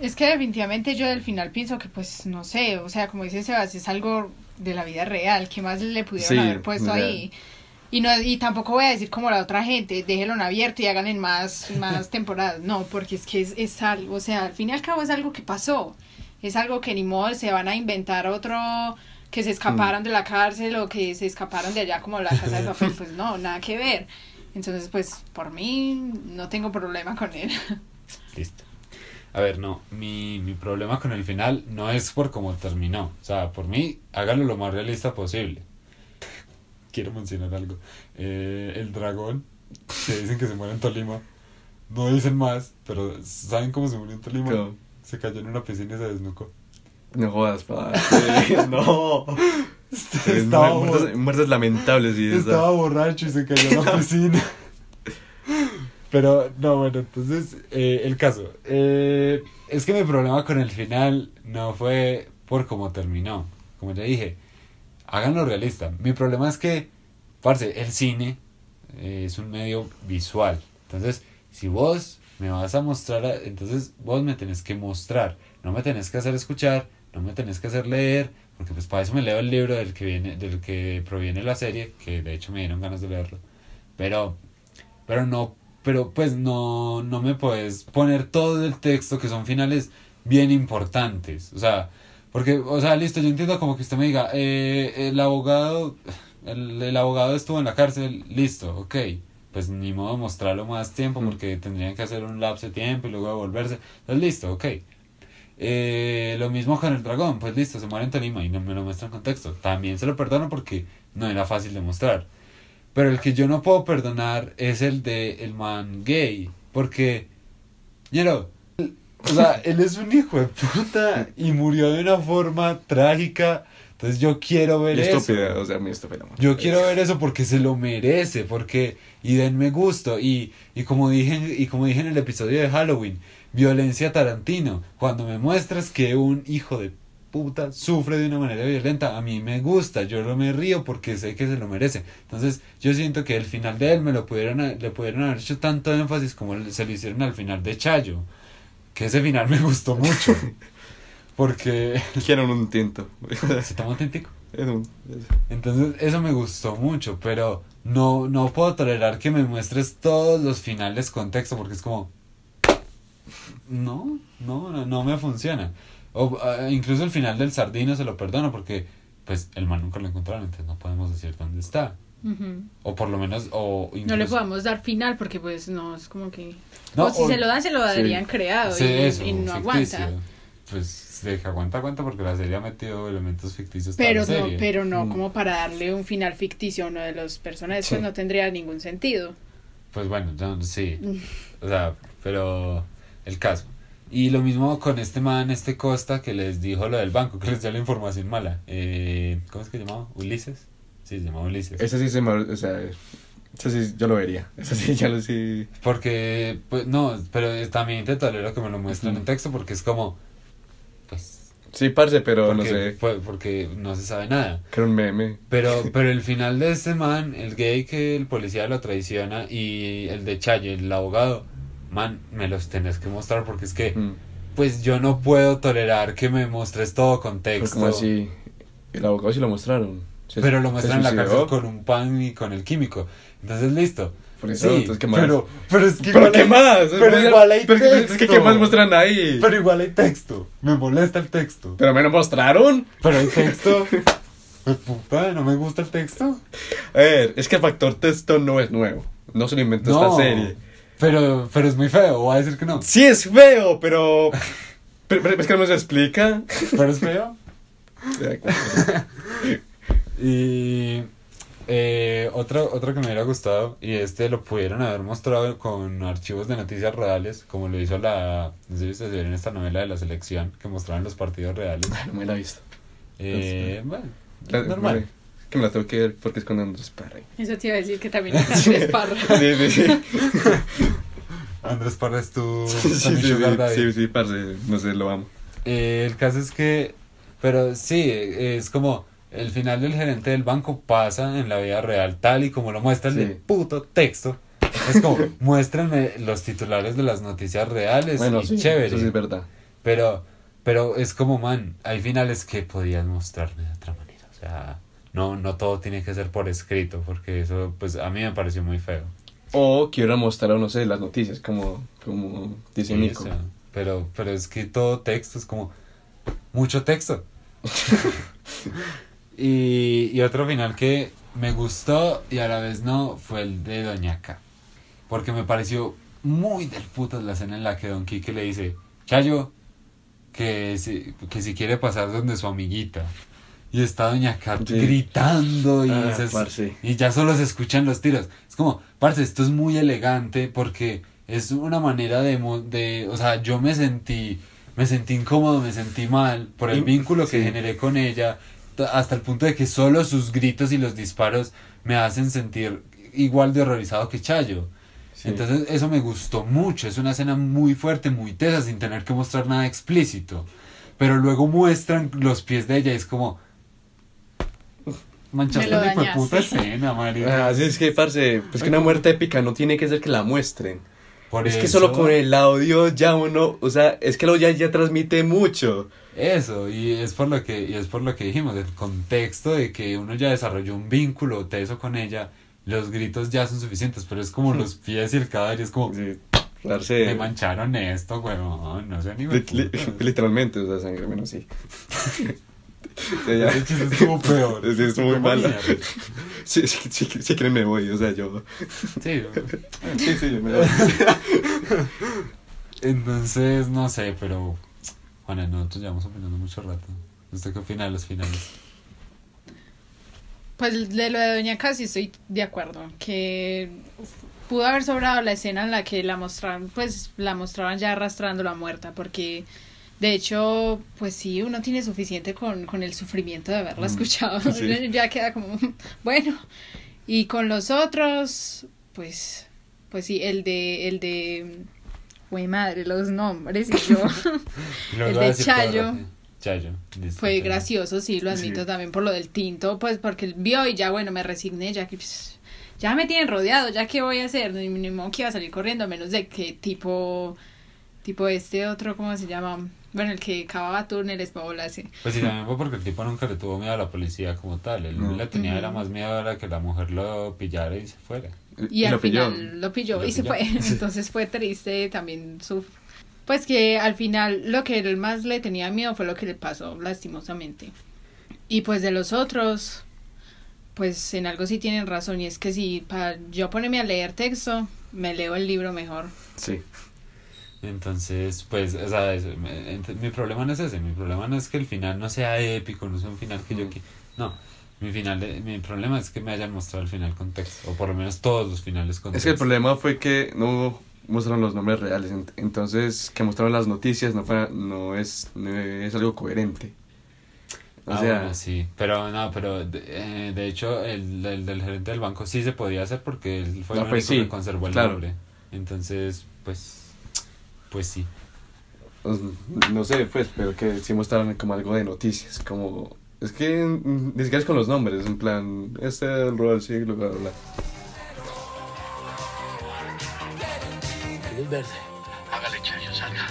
Speaker 4: es que definitivamente yo del final pienso que pues no sé, o sea, como dice Sebas, es algo de la vida real, ¿qué más le pudieron
Speaker 3: Sí,
Speaker 4: haber puesto
Speaker 3: real.
Speaker 4: ahí? Y no y tampoco voy a decir como la otra gente, déjenlo en abierto y hagan en más más temporadas, no, porque es que es, es algo, o sea, al fin y al cabo es algo que pasó. Es algo que ni modo se van a inventar otro que se escaparon de la cárcel o que se escaparon de allá como la casa de papel, pues no, nada que ver. Entonces, pues por mí no tengo problema con él.
Speaker 2: Listo. A ver, no, mi, mi problema con el final no es por cómo terminó. O sea, por mí, hágalo lo más realista posible. Quiero mencionar algo. Eh, el dragón, que dicen que se muere en Tolima. No dicen más, pero ¿saben cómo se murió en Tolima?
Speaker 3: ¿Cómo?
Speaker 2: Se cayó en una piscina y se desnucó.
Speaker 3: No jodas, padre. no.
Speaker 2: Estaba,
Speaker 3: muertes, muertes lamentables y
Speaker 2: estaba borracho y se cayó en la piscina. Pero, no, bueno, entonces, eh, el caso. Eh, es que mi problema con el final no fue por cómo terminó. Como ya dije, háganlo realista. Mi problema es que, parce, el cine eh, es un medio visual. Entonces, si vos me vas a mostrar, entonces vos me tenés que mostrar. No me tenés que hacer escuchar, no me tenés que hacer leer, porque pues para eso me leo el libro del que viene, del que proviene la serie, que de hecho me dieron ganas de leerlo. Pero, pero no, pero pues no, no me puedes poner todo el texto que son finales bien importantes. O sea, porque, o sea, listo, yo entiendo como que usted me diga, eh, el abogado, el, el abogado estuvo en la cárcel, listo, ok. Pues ni modo mostrarlo más tiempo
Speaker 3: Mm.
Speaker 2: porque tendrían que hacer un lapso de tiempo y luego devolverse. Entonces, listo, ok. Eh, lo mismo con el dragón, pues listo, se muere en Tolima y no me lo muestran en contexto. También se lo perdono porque no era fácil de mostrar. Pero el que yo no puedo perdonar es el de el man gay. Porque, ñero, o sea, él es un hijo de puta y murió de una forma trágica. Entonces yo quiero ver
Speaker 3: Y
Speaker 2: eso.
Speaker 3: o sea, muy estúpida. amor.
Speaker 2: Yo quiero ver eso porque se lo merece, porque y denme gusto y, y como dije y como dije en el episodio de Halloween, violencia Tarantino, cuando me muestras que un hijo de puta sufre de una manera violenta, a mí me gusta, yo no me río porque sé que se lo merece. Entonces, yo siento que el final de él me lo pudieron le pudieron haber hecho tanto énfasis como se lo hicieron al final de Chayo, que ese final me gustó mucho. Porque
Speaker 3: Quiero un tinto.
Speaker 2: se tomó un tintico. Entonces eso me gustó mucho, pero no, no puedo tolerar que me muestres todos los finales con texto porque es como... No, no, no, no me funciona. O, ah, incluso el final del sardino se lo perdono porque pues el man nunca lo encontraron, entonces no podemos decir dónde está. O por lo menos... O
Speaker 4: No le podemos dar final porque pues no, es como que...
Speaker 2: No,
Speaker 4: o si
Speaker 2: o-
Speaker 4: se lo dan, se lo darían creado
Speaker 2: Sí,
Speaker 4: y,
Speaker 2: eso,
Speaker 4: y no
Speaker 2: ficticio.
Speaker 4: aguanta.
Speaker 2: Pues de que aguanta, aguanta porque la serie ha metido elementos ficticios.
Speaker 4: Pero no,
Speaker 2: serie.
Speaker 4: pero no
Speaker 3: Mm.
Speaker 4: como para darle un final ficticio a uno de los personajes,
Speaker 3: Sí.
Speaker 4: pues no tendría ningún sentido.
Speaker 2: Pues bueno, yo, sí. O sea, pero el caso. Y lo mismo con este man, este Costa, que les dijo lo del banco, que les dio la información mala. Eh, ¿Cómo es que se llamaba? ¿Ulises? Sí, se llamaba Ulises.
Speaker 3: Ese sí se me... O sea, ese sí yo lo vería. Ese sí ya lo sí...
Speaker 2: Porque, pues, no, pero también te tolero que me lo muestren en texto porque es como, pues,
Speaker 3: Sí, parce, pero
Speaker 2: porque,
Speaker 3: no sé.
Speaker 2: pues, porque no se sabe nada.
Speaker 3: Que era un meme.
Speaker 2: Pero, pero el final de este man, el gay que el policía lo traiciona y el de Chayo, el abogado, man, me los tenés que mostrar porque es que,
Speaker 3: Mm.
Speaker 2: pues yo no puedo tolerar que me muestres todo con
Speaker 3: Pues
Speaker 2: texto.
Speaker 3: como así. El abogado sí lo mostraron. Se-
Speaker 2: Pero lo muestran en la cárcel con un pan y con el químico. Entonces, listo.
Speaker 3: Por eso,
Speaker 2: Sí,
Speaker 3: entonces, ¿qué más?
Speaker 2: Pero, pero es que
Speaker 3: ¿Pero
Speaker 2: igual
Speaker 3: qué
Speaker 2: hay-
Speaker 3: más?
Speaker 2: Pero igual hay
Speaker 3: Pero
Speaker 2: texto.
Speaker 3: es que ¿qué más muestran ahí?
Speaker 2: Pero igual hay texto. Me molesta el texto.
Speaker 3: Pero me lo mostraron.
Speaker 2: Pero hay texto. Pues, puta, no me gusta el texto.
Speaker 3: A ver, es que el factor texto no es nuevo. No se lo inventó
Speaker 2: No.
Speaker 3: esta serie.
Speaker 2: Pero, pero es muy feo. Voy a decir que no.
Speaker 3: Sí es feo, pero... pero, pero es que no me se explica.
Speaker 2: Pero es feo. Y eh, otro, otro que me hubiera gustado, y este lo pudieron haber mostrado con archivos de noticias reales, como lo hizo la, no sé si ustedes vieron esta novela de la selección, que mostraban los partidos reales.
Speaker 3: No me la he visto.
Speaker 2: Eh, bueno,
Speaker 3: La-
Speaker 2: normal.
Speaker 3: Me- Que me la tengo que ver porque es con Andrés Parra.
Speaker 4: Eso te iba a decir que también está Andrés Parra.
Speaker 3: Sí, sí, sí.
Speaker 2: Andrés Parra es tu
Speaker 3: Sí, sí, sí, sí, sí, parce, no sé, lo amo.
Speaker 2: Eh, el caso es que, pero sí, es como el final del gerente del banco pasa en la vida real, tal y como lo muestra el puto texto. Es como, muéstrenme los titulares de las noticias reales
Speaker 3: Bueno,
Speaker 2: y
Speaker 3: sí,
Speaker 2: chévere.
Speaker 3: eso sí es verdad.
Speaker 2: Pero, pero es como, man, hay finales que podías mostrarme de otra manera. O sea, no, no todo tiene que ser por escrito, porque eso, pues, a mí me pareció muy feo.
Speaker 3: O quiero mostrar, no sé, las noticias, como, como dice
Speaker 2: Sí,
Speaker 3: Nico.
Speaker 2: o sea, pero, pero es que todo texto es como mucho texto. y, y otro final que me gustó y a la vez no fue el de Doña K. Porque me pareció muy del putas la escena en la que Don Quique le dice, Chayo, que si, que si quiere pasar donde su amiguita. Y está Doña
Speaker 3: Sí.
Speaker 2: gritando y,
Speaker 3: Ah,
Speaker 2: se- y ya solo se escuchan los tiros. Es como, parce, esto es muy elegante porque es una manera de, de o sea, yo me sentí, me sentí incómodo, me sentí mal por el
Speaker 3: Y-
Speaker 2: vínculo que generé con ella, hasta el punto de que solo sus gritos y los disparos me hacen sentir igual de horrorizado que Chayo.
Speaker 3: Sí.
Speaker 2: Entonces eso me gustó mucho, es una escena muy fuerte, muy tesa, sin tener que mostrar nada explícito. Pero luego muestran los pies de ella y es como... Manchaste la puta escena, Mario.
Speaker 3: Ah, sí, es que, parce, pues que una muerte épica no tiene que ser que la muestren.
Speaker 2: Por
Speaker 3: es que
Speaker 2: eso-
Speaker 3: solo con el audio ya uno, o sea, es que el audio ya, ya transmite mucho.
Speaker 2: Eso, y es por lo que, y es por lo que dijimos, el contexto de que uno ya desarrolló un vínculo teso con ella, los gritos ya son suficientes, pero es como los pies y el cadáver, y es como,
Speaker 3: Sí, parce.
Speaker 2: me mancharon esto, huevón, no sé ni
Speaker 3: Li- li- literalmente, o sea, sangre menos sí. Sea, ya-
Speaker 2: Ese chiste estuvo peor.
Speaker 3: Estuvo muy
Speaker 2: Como
Speaker 3: mal.
Speaker 2: mierda.
Speaker 3: Sí, sí, sí, si quieren me voy, o sea, yo.
Speaker 2: Sí,
Speaker 3: Sí, sí, yo me voy.
Speaker 2: entonces, no sé, pero, Juana, nosotros llevamos opinando mucho rato. ¿Usted qué opina de los finales?
Speaker 4: Pues de lo de Doña Casi estoy de acuerdo, que pudo haber sobrado la escena en la que la mostraban, pues la mostraban ya arrastrándola muerta, porque de hecho, pues sí, uno tiene suficiente con, con el sufrimiento de haberla escuchado,
Speaker 3: sí.
Speaker 4: ya queda como, bueno, y con los otros, pues, pues sí, el de, el de, güey madre, los nombres y yo, El de Chayo.
Speaker 2: Chayo. listo,
Speaker 4: fue
Speaker 2: Chayo.
Speaker 4: gracioso, sí, lo admito
Speaker 3: Sí.
Speaker 4: también por lo del tinto, pues porque él vio y ya, bueno, me resigné, ya que pues, ya me tienen rodeado, ya qué voy a hacer, ni, ni modo que iba a salir corriendo, a menos de que tipo, tipo este otro, ¿cómo se llama? Bueno, el que cavaba túneles para volarse.
Speaker 2: Pues sí, también fue porque el tipo nunca le tuvo miedo a la policía como tal. Él
Speaker 3: No.
Speaker 2: le tenía era más miedo a que la mujer lo pillara y se fuera.
Speaker 4: Y, al
Speaker 3: lo pilló.
Speaker 4: final lo pilló
Speaker 2: Lo
Speaker 4: y se
Speaker 2: pilló.
Speaker 4: fue. Entonces fue triste también su... Pues que al final lo que él más le tenía miedo fue lo que le pasó lastimosamente. Y pues de los otros, pues en algo sí tienen razón y es que si para yo ponerme a leer texto, me leo el libro mejor.
Speaker 3: Sí.
Speaker 2: Entonces, pues, o sea, eso, me- mi problema no es ese. Mi problema no es que el final no sea épico, no sea un final que yo... qui- No, Mi final mi problema es que me hayan mostrado el final con texto, o por lo menos todos los finales con
Speaker 3: Es que el
Speaker 2: texto.
Speaker 3: problema fue que no mostraron los nombres reales, ent- entonces que mostraron las noticias no, fue, no, es, no es algo coherente. O
Speaker 2: Ah,
Speaker 3: sea,
Speaker 2: bueno, sí, pero no, pero de, eh, de hecho el, el del gerente del banco sí se podía hacer porque él fue
Speaker 3: Ah,
Speaker 2: el
Speaker 3: pues
Speaker 2: único
Speaker 3: sí,
Speaker 2: que conservó el
Speaker 3: claro.
Speaker 2: nombre. Entonces, pues, pues sí.
Speaker 3: pues, no sé, pues, pero que sí mostraron como algo de noticias, como... Es que mm, ni siquiera es con los nombres, en plan, este es el rol del siglo, bla, bla, bla.
Speaker 8: Luz verde.
Speaker 9: Hágale, Chayo, salga.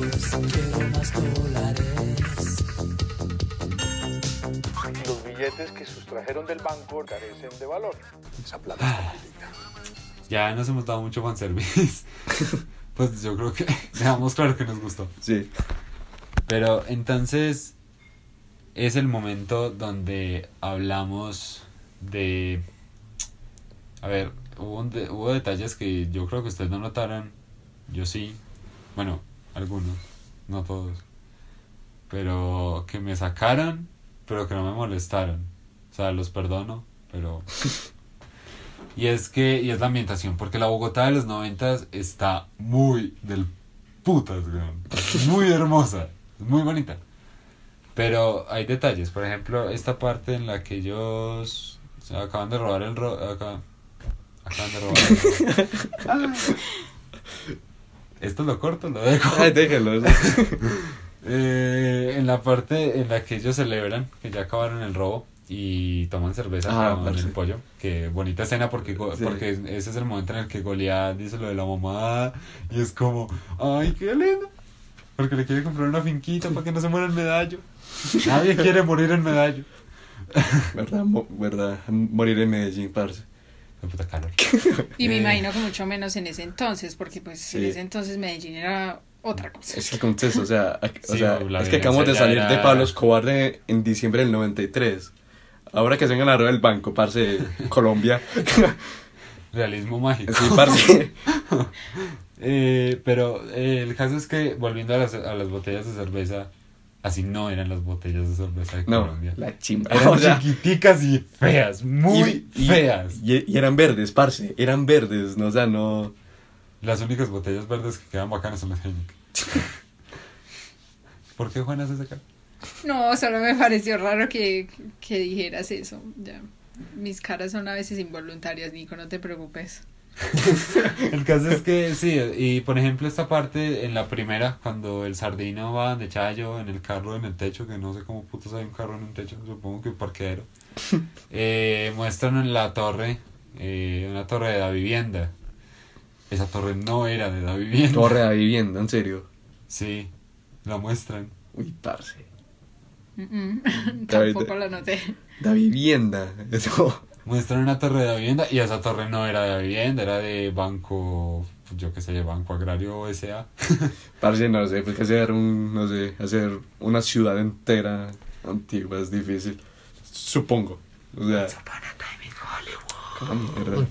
Speaker 10: Los billetes que sustrajeron del banco carecen de valor. Esa plata maldita.
Speaker 2: Ya nos hemos dado mucho fanservice. pues yo creo que dejamos claro que nos gustó.
Speaker 3: Sí.
Speaker 2: Pero entonces es el momento donde hablamos de... A ver, hubo, un de- hubo detalles que yo creo que ustedes no notaron. Yo sí. Bueno, algunos, no todos. Pero que me sacaron, pero que no me molestaron. O sea, los perdono, pero... Y es que, y es la ambientación, porque la Bogotá de los noventas está muy del putas, weón. Muy hermosa, muy bonita. Pero hay detalles, por ejemplo, esta parte en la que ellos se acaban de robar el ro acá- acaban de robar el robo. Esto lo corto, lo dejo.
Speaker 3: Ay, déjenlo.
Speaker 2: Eh, en la parte en la que ellos celebran que ya acabaron el robo y toman cerveza
Speaker 3: Ah,
Speaker 2: con
Speaker 3: parce.
Speaker 2: el pollo. Que bonita escena porque, go-
Speaker 3: Sí.
Speaker 2: porque ese es el momento en el que Goliat dice lo de la mamá y es como, ay, qué lindo. Porque le quiere comprar una finquita para que no se muera el medallo. Nadie quiere morir en medallo.
Speaker 3: ¿Verdad? Mo- ¿Verdad? Morir en Medellín, parce.
Speaker 2: Puta calor.
Speaker 4: Y me
Speaker 2: Eh,
Speaker 4: imagino que mucho menos en ese entonces, porque pues en
Speaker 3: Sí.
Speaker 4: ese entonces Medellín era otra cosa.
Speaker 3: Es que el contexto, o sea, o
Speaker 2: Sí,
Speaker 3: sea es que acabamos de salir de Pablo Escobar de- en diciembre del 93. Ahora que se vengan a robar el banco, parce, Colombia.
Speaker 2: Realismo mágico.
Speaker 3: Sí, parce.
Speaker 2: Eh, pero eh, el caso es que, volviendo a las, a las botellas de cerveza, así no eran las botellas de cerveza de
Speaker 3: No,
Speaker 2: Colombia.
Speaker 3: la chimba.
Speaker 2: Eran
Speaker 3: O sea,
Speaker 2: chiquiticas y feas, muy
Speaker 3: y-
Speaker 2: feas.
Speaker 3: Y, y eran verdes, parce. Eran verdes, no, o sea, no.
Speaker 2: Las únicas botellas verdes que quedan bacanas son las Heineken. ¿Por qué Juan hace esa cara?
Speaker 4: No, solo me pareció raro que, que dijeras eso. Ya. Mis caras son a veces involuntarias, Nico, no te preocupes.
Speaker 2: El caso es que sí, y por ejemplo esta parte en la primera, cuando el sardino va de Chayo en el carro en el techo, que no sé cómo putos hay un carro en un techo, supongo que un parqueadero, eh, muestran en la torre, eh, una torre de la vivienda. Esa torre no era de la vivienda.
Speaker 3: Torre de vivienda, en serio.
Speaker 2: Sí, la muestran.
Speaker 3: Uy, parce.
Speaker 4: Mm, mm. Tampoco lo noté.
Speaker 3: La vivienda. Eso.
Speaker 2: Muestran una torre de la vivienda y esa torre no era de la vivienda, era de banco, yo qué sé, Banco Agrario S.A.
Speaker 3: Parce, no sé, porque hacer un, no sé, hacer una ciudad entera antigua es difícil. Supongo. O sea. Mierda.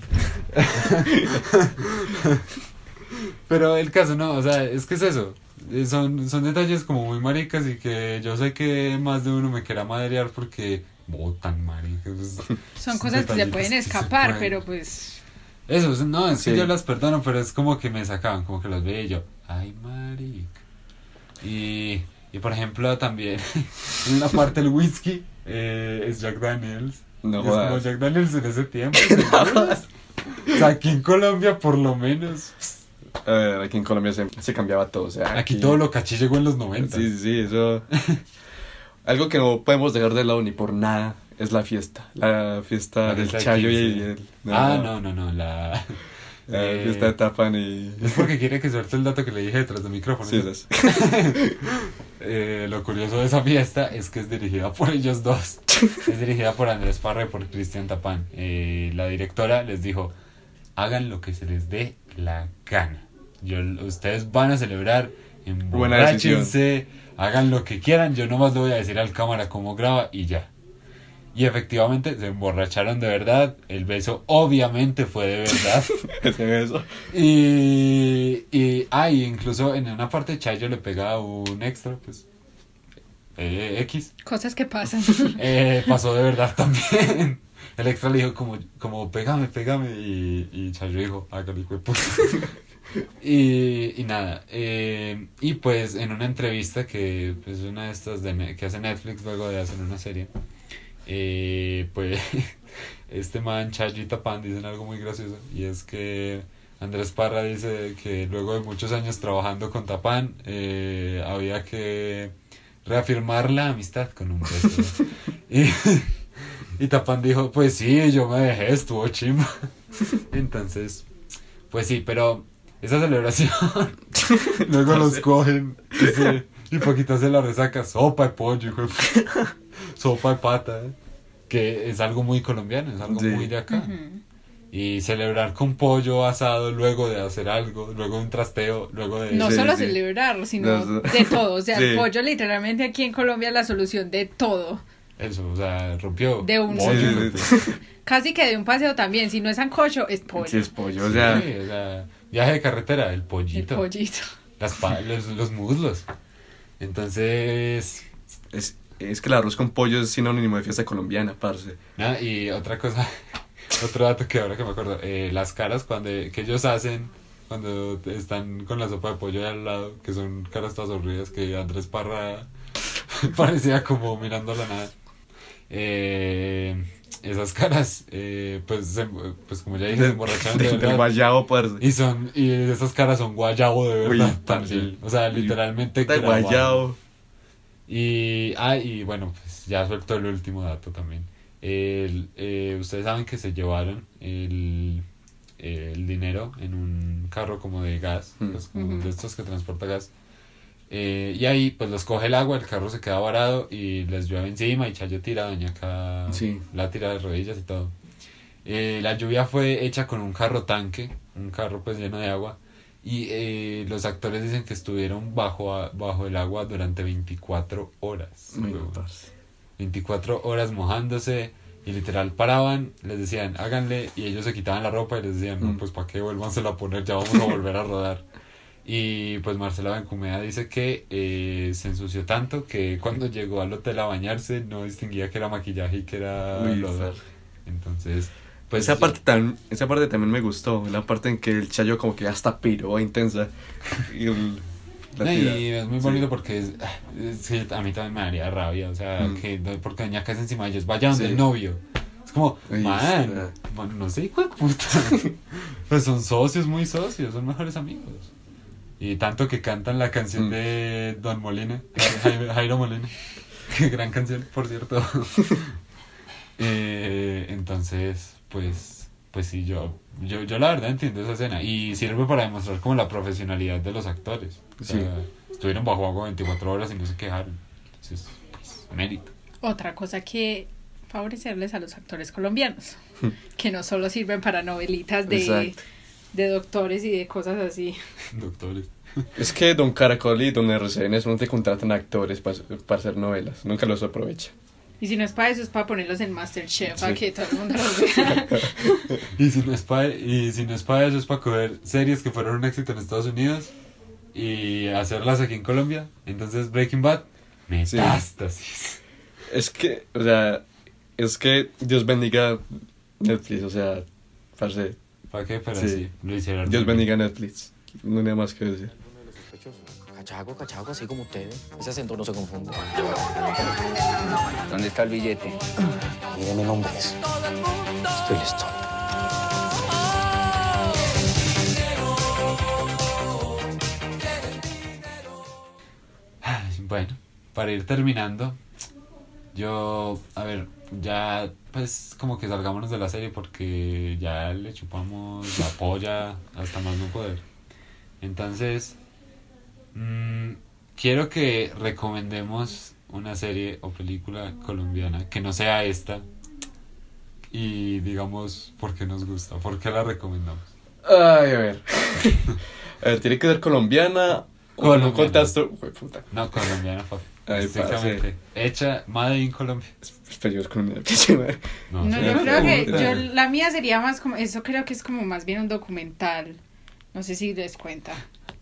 Speaker 2: Pero el caso no, o sea, es que es eso. Eh, Son, son detalles como muy maricas y que yo sé que más de uno me quiera madrear porque botan maricas. pues,
Speaker 4: Son cosas que se pueden
Speaker 2: que se
Speaker 4: escapar,
Speaker 2: pueden.
Speaker 4: pero pues...
Speaker 2: Eso, es- no, es que
Speaker 3: Sí.
Speaker 2: yo las perdono, pero es como que me sacaban, como que los veía y yo, ay marica. Y, y por ejemplo también, en una parte del whisky eh, es Jack Daniels.
Speaker 3: No
Speaker 2: es como
Speaker 3: jodas.
Speaker 2: Jack Daniels en ese tiempo. o sea, aquí en Colombia por lo menos.
Speaker 3: A ver, aquí en Colombia se, se cambiaba todo. O sea,
Speaker 2: Aquí todo lo cachí llegó en los 90.
Speaker 3: Sí, sí, eso. Algo que no podemos dejar de lado ni por nada es la fiesta. La fiesta
Speaker 2: La
Speaker 3: del Chayo y
Speaker 2: 15.
Speaker 3: el.
Speaker 2: ah, no, no, no, la...
Speaker 3: La fiesta de Tapan y.
Speaker 2: Es porque quiere que suelte el dato que le dije detrás del micrófono. Eh, lo curioso de esa fiesta es que es dirigida por ellos dos. es dirigida por Andrés Parra y por Cristian Tapán. Eh, la directora les dijo, hagan lo que se les dé la gana. Yo, ustedes van a celebrar, emborráchense, hagan lo que quieran. Yo nomás le voy a decir al cámara cómo graba y ya. Y efectivamente se emborracharon de verdad. El beso obviamente fue de verdad.
Speaker 3: Ese beso.
Speaker 2: Y, y, ah, y incluso en una parte Chayo le pega un extra, pues, eh, X.
Speaker 4: Cosas que pasan.
Speaker 2: Eh, pasó de verdad también. El extra le dijo como, como pégame, pégame. Y, y Chayo dijo, hágale, puta. y, y nada. eh, y pues en una entrevista que pues una de estas de, que hace Netflix luego de hacer una serie. Eh, pues este man Chayo y Tapán dicen algo muy gracioso. Y es que Andrés Parra dice que luego de muchos años trabajando con Tapán eh, había que reafirmar la amistad con un beso. y, y Tapán dijo, pues sí, yo me dejé, estuvo chimba. Entonces, pues sí, pero esa celebración, luego los cogen y, se, y Paquita se la resaca, sopa de pollo, hijo de puta. Sopa de pata, ¿eh? que es algo muy colombiano, es algo
Speaker 3: Sí.
Speaker 2: muy de acá. Y celebrar con pollo asado luego de hacer algo, luego de un trasteo, luego de...
Speaker 4: No
Speaker 3: Sí,
Speaker 4: solo
Speaker 3: sí.
Speaker 4: celebrar, sino
Speaker 3: Los-
Speaker 4: de todo. O sea, el pollo literalmente aquí en Colombia es la solución de todo.
Speaker 2: Eso, o sea, rompió.
Speaker 4: De un-
Speaker 2: pollo,
Speaker 3: Sí, sí,
Speaker 2: rompió.
Speaker 3: sí.
Speaker 4: Casi que de un paseo también. Si no es sancocho, es pollo.
Speaker 3: Sí, es pollo, o sea.
Speaker 2: Sí, o sea, viaje de carretera, el
Speaker 4: el
Speaker 2: pollito,
Speaker 4: pollito.
Speaker 2: las pa- los, los muslos. Entonces,
Speaker 3: Es, es que el arroz con pollo es sinónimo de fiesta colombiana, parce.
Speaker 2: nada, y otra cosa, otro dato que ahora que me acuerdo, eh, las caras cuando que ellos hacen cuando están con la sopa de pollo ahí al lado, que son caras todas horribles que Andrés Parra parecía como mirando a la nada. Eh, esas caras, eh, pues, se- pues como ya dije, se emborracharon de verdad.
Speaker 3: guayabo, parce.
Speaker 2: Y son, y esas caras son guayabo de
Speaker 3: Uy,
Speaker 2: verdad
Speaker 3: parce.
Speaker 2: también. O sea, literalmente
Speaker 3: guayabo.
Speaker 2: Y, ah, y bueno, pues ya suelto el último dato también. El, eh, ustedes saben que se llevaron el, el dinero en un carro como de gas,
Speaker 3: Mm.
Speaker 2: pues, como de estos que transporta gas. Eh, y ahí pues los coge el agua, el carro se queda varado y les llueve encima y Chayo tira, doña acá
Speaker 3: Sí.
Speaker 2: la tira de rodillas y todo. Eh, la lluvia fue hecha con un carro tanque, un carro pues lleno de agua y eh, los actores dicen que estuvieron bajo, a- bajo el agua durante 24 horas.
Speaker 3: Parce.
Speaker 2: 24 horas mojándose y literal paraban, les decían háganle y ellos se quitaban la ropa y les decían no
Speaker 3: Mm.
Speaker 2: pues para qué vuélvansela a poner, ya vamos a volver a rodar. Y pues Marcela Bencumea dice que eh, se ensució tanto que cuando llegó al hotel a bañarse no distinguía que era maquillaje y que era
Speaker 3: Uy.
Speaker 2: Entonces, pues
Speaker 3: esa, parte también, esa parte también me gustó. La parte en que el chayo como que hasta piró intensa. Y el- la
Speaker 2: No,
Speaker 3: tira.
Speaker 2: y es muy
Speaker 3: Sí.
Speaker 2: bonito porque es, es que a mí también me daría rabia, o sea,
Speaker 3: Mm.
Speaker 2: que porque doña casa encima de ellos, vaya donde
Speaker 3: Sí.
Speaker 2: el novio. Es como, man, man, no sé, puta. pues son socios, muy socios, son mejores amigos. Y tanto que cantan la canción
Speaker 3: Mm.
Speaker 2: de Don Molina, Jairo, Jairo Molina. Gran canción, por cierto. Eh, entonces, pues, pues sí, yo, yo, yo la verdad entiendo esa escena y sirve para demostrar como la profesionalidad de los actores. O sea,
Speaker 3: Sí.
Speaker 2: Estuvieron bajo agua 24 horas y no se quejaron. Entonces, pues, mérito.
Speaker 4: Otra cosa que favorecerles a los actores colombianos, que no solo sirven para novelitas de,
Speaker 3: Exacto.
Speaker 4: de doctores y de cosas así.
Speaker 2: Doctores.
Speaker 3: Es que Don Caracol y Don RCN no te contratan actores para, para hacer novelas. Nunca los aprovecha.
Speaker 4: Y si no es para eso, es para ponerlos en Masterchef, para
Speaker 3: Sí.
Speaker 4: que todo el mundo los vea.
Speaker 2: Y si no es para, y si no es para eso, es para coger series que fueron un éxito en Estados Unidos y hacerlas aquí en Colombia. Entonces, Breaking Bad, metástasis.
Speaker 3: Es que, o sea, es que Dios bendiga Netflix, o sea, parce.
Speaker 2: ¿Para qué? Pero
Speaker 3: Sí.
Speaker 2: sí, lo hicieron.
Speaker 3: Dios bendiga Netflix. No hay nada más que decir.
Speaker 7: Cachaco, cachaco, así como ustedes. Ese acento no se confunde.
Speaker 11: ¿Dónde está el billete?
Speaker 7: Míreme nombres. Estoy listo.
Speaker 2: Bueno, para ir terminando, yo, a ver, ya pues como que salgámonos de la serie porque ya le chupamos la polla hasta más no poder. Entonces, mm, quiero que recomendemos una serie o película colombiana que no sea esta y digamos por qué nos gusta, por qué la recomendamos.
Speaker 3: Ay, a ver. a ver, tiene que ser colombiana o en un
Speaker 2: Colombiana.
Speaker 3: contexto. Puta.
Speaker 2: No, colombiana, papi.
Speaker 3: Ay.
Speaker 2: Hecha Made in Colombia.
Speaker 3: Que se me-
Speaker 2: No,
Speaker 4: No,
Speaker 2: sí,
Speaker 4: yo creo que yo, la mía sería más como, eso creo que es como más bien un documental. No sé si les cuenta.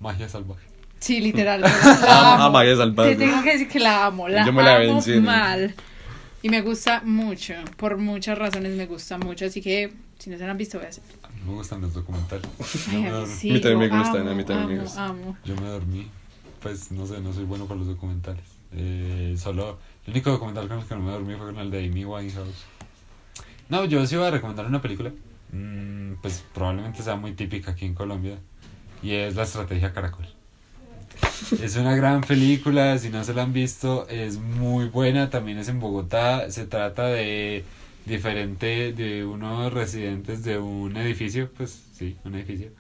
Speaker 2: Magia salvaje.
Speaker 4: Sí, literal. La amo.
Speaker 3: Salvaje.
Speaker 4: Te tengo que decir que la amo, la
Speaker 3: Yo me la
Speaker 4: amo
Speaker 3: cine.
Speaker 4: mal. Y me gusta mucho, por muchas razones me gusta mucho, así que si no se la han visto, voy a hacer.
Speaker 2: A mí me gustan los documentales. Yo
Speaker 4: Ay,
Speaker 2: me
Speaker 4: a mí
Speaker 2: dormí.
Speaker 4: sí,
Speaker 3: A mí también me gustan, a mí también me gustan.
Speaker 4: amo.
Speaker 2: Yo me dormí. Pues no sé, no soy bueno para los documentales. Eh, solo. El único documental con el que no me dormí fue con el de Amy Winehouse. No, yo sí iba a recomendar una película. mm, pues probablemente sea muy típica aquí en Colombia. Y es La Estrategia Caracol. Es una gran película, si no se la han visto, es muy buena, también es en Bogotá, se trata de diferente, de unos residentes de un edificio, pues sí, un edificio,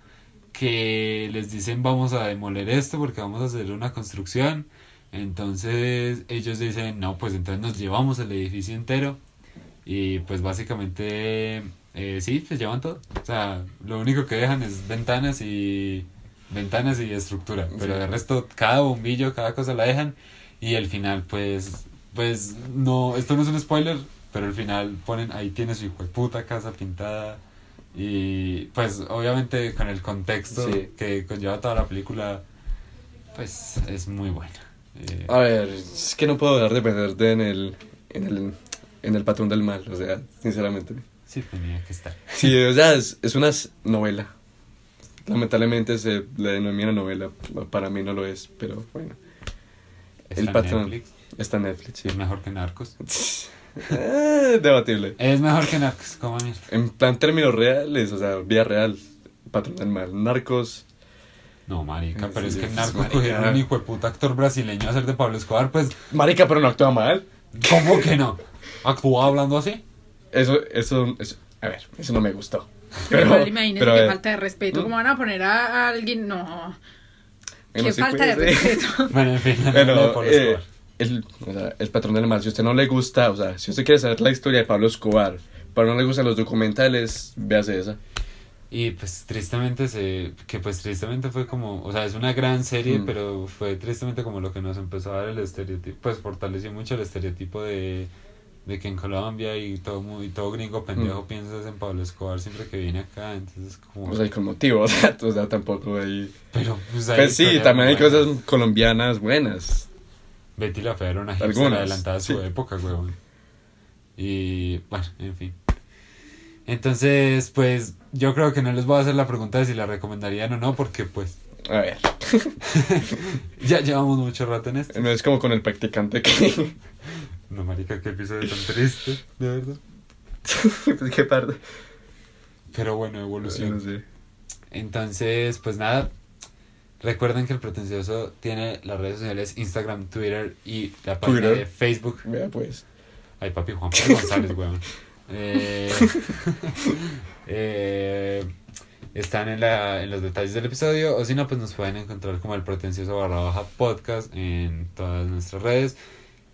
Speaker 2: que les dicen vamos a demoler esto porque vamos a hacer una construcción, entonces ellos dicen no, pues entonces nos llevamos el edificio entero y pues básicamente eh, sí, se llevan todo, o sea, lo único que dejan es ventanas y ventanas y estructura, pero
Speaker 3: Sí.
Speaker 2: de resto cada bombillo, cada cosa la dejan y el final pues pues no, esto no es un spoiler, pero al final ponen ahí tiene su hijo de puta casa pintada y pues obviamente con el contexto
Speaker 3: Sí.
Speaker 2: que conlleva toda la película pues es muy buena. Eh,
Speaker 3: A ver, es que no puedo dejar de perderte en el, en el, en el patrón del mal, o sea, sinceramente.
Speaker 2: sí tenía que estar.
Speaker 3: Sí, o sea, es, es una novela. Lamentablemente se le denomina novela, para mí no lo es, pero bueno.
Speaker 2: Está
Speaker 3: el patrón
Speaker 2: Netflix,
Speaker 3: está en Netflix, sí.
Speaker 2: es mejor que Narcos.
Speaker 3: Eh, debatible.
Speaker 2: Es mejor que Narcos, como mierda.
Speaker 3: En plan términos reales, o sea, vía real, patrón del mal. Narcos,
Speaker 2: No, marica,
Speaker 3: Sí,
Speaker 2: pero es que en Narcos cogieron a un hijo de puta actor brasileño a hacer de Pablo Escobar, pues,
Speaker 3: marica, pero no actúa mal.
Speaker 2: ¿cómo que no? ¿Actúa hablando así?
Speaker 3: Eso, eso, eso, a ver, eso no me gustó.
Speaker 4: Pero,
Speaker 3: Pero,
Speaker 4: igual imagínense
Speaker 3: pero,
Speaker 4: qué
Speaker 3: eh,
Speaker 4: falta de respeto. ¿Cómo van a poner a, alguien? No.
Speaker 3: bueno,
Speaker 4: qué
Speaker 3: sí
Speaker 4: falta de
Speaker 3: puede ser.
Speaker 4: respeto.
Speaker 2: Bueno, en fin, de
Speaker 3: Pero
Speaker 2: Pablo
Speaker 3: eh,
Speaker 2: Escobar.
Speaker 3: el, o sea, el patrón del mal, si a usted no le gusta, o sea, si usted quiere saber la historia de Pablo Escobar, pero no le gustan los documentales, véase esa.
Speaker 2: Y pues tristemente se, que pues tristemente fue como, o sea, es una gran serie,
Speaker 3: Mm.
Speaker 2: pero fue tristemente como lo que nos empezó a dar el estereotipo, pues fortaleció mucho el estereotipo de, de que en Colombia y todo y todo gringo pendejo
Speaker 3: Mm.
Speaker 2: piensas en Pablo Escobar siempre que viene acá, entonces como...
Speaker 3: O sea, con motivo, o sea, o sea, tampoco hay...
Speaker 2: pero pues, hay
Speaker 3: Pues sí, también hay
Speaker 2: buenas.
Speaker 3: cosas colombianas buenas.
Speaker 2: Betty la Fea era una hipster adelantada a su
Speaker 3: sí.
Speaker 2: época, huevón. Y bueno, en fin. Entonces, pues yo creo que no les voy a hacer la pregunta de si la recomendarían o no, porque pues
Speaker 3: A ver,
Speaker 2: ya llevamos mucho rato en esto.
Speaker 3: no es como con el practicante que...
Speaker 2: No, marica, qué episodio tan triste, de verdad.
Speaker 3: pues qué parte.
Speaker 2: Pero bueno, evolución. Entonces, pues nada. Recuerden que el pretencioso tiene las redes sociales Instagram, Twitter y la página
Speaker 3: Twitter.
Speaker 2: de Facebook.
Speaker 3: Vea pues.
Speaker 2: Ay, papi Juan Pablo González, weón. Eh, eh, están en, la, en los detalles del episodio. O si no, pues nos pueden encontrar como el pretencioso barra baja podcast en todas nuestras redes.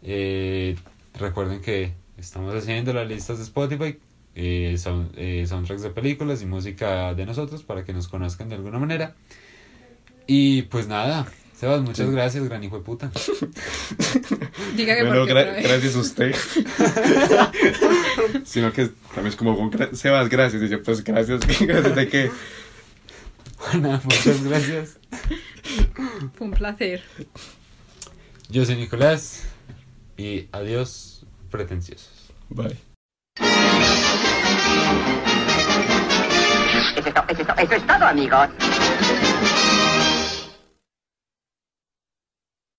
Speaker 2: Eh, recuerden que estamos haciendo las listas de Spotify. Eh, son, eh, soundtracks de películas y música de nosotros para que nos conozcan de alguna manera. Y pues nada, Sebas, muchas
Speaker 3: Sí.
Speaker 2: gracias, gran hijo de puta.
Speaker 4: Diga que
Speaker 3: Bueno, gra- gracias a usted. Sino que también es como con gra- Sebas, gracias. Y yo, pues gracias. ¿Gracias de qué?
Speaker 2: Bueno, muchas gracias.
Speaker 4: Fue un placer.
Speaker 2: Yo soy Nicolás y adiós, pretenciosos.
Speaker 3: Bye.
Speaker 11: Eso es, to- eso es to- eso es todo, amigos.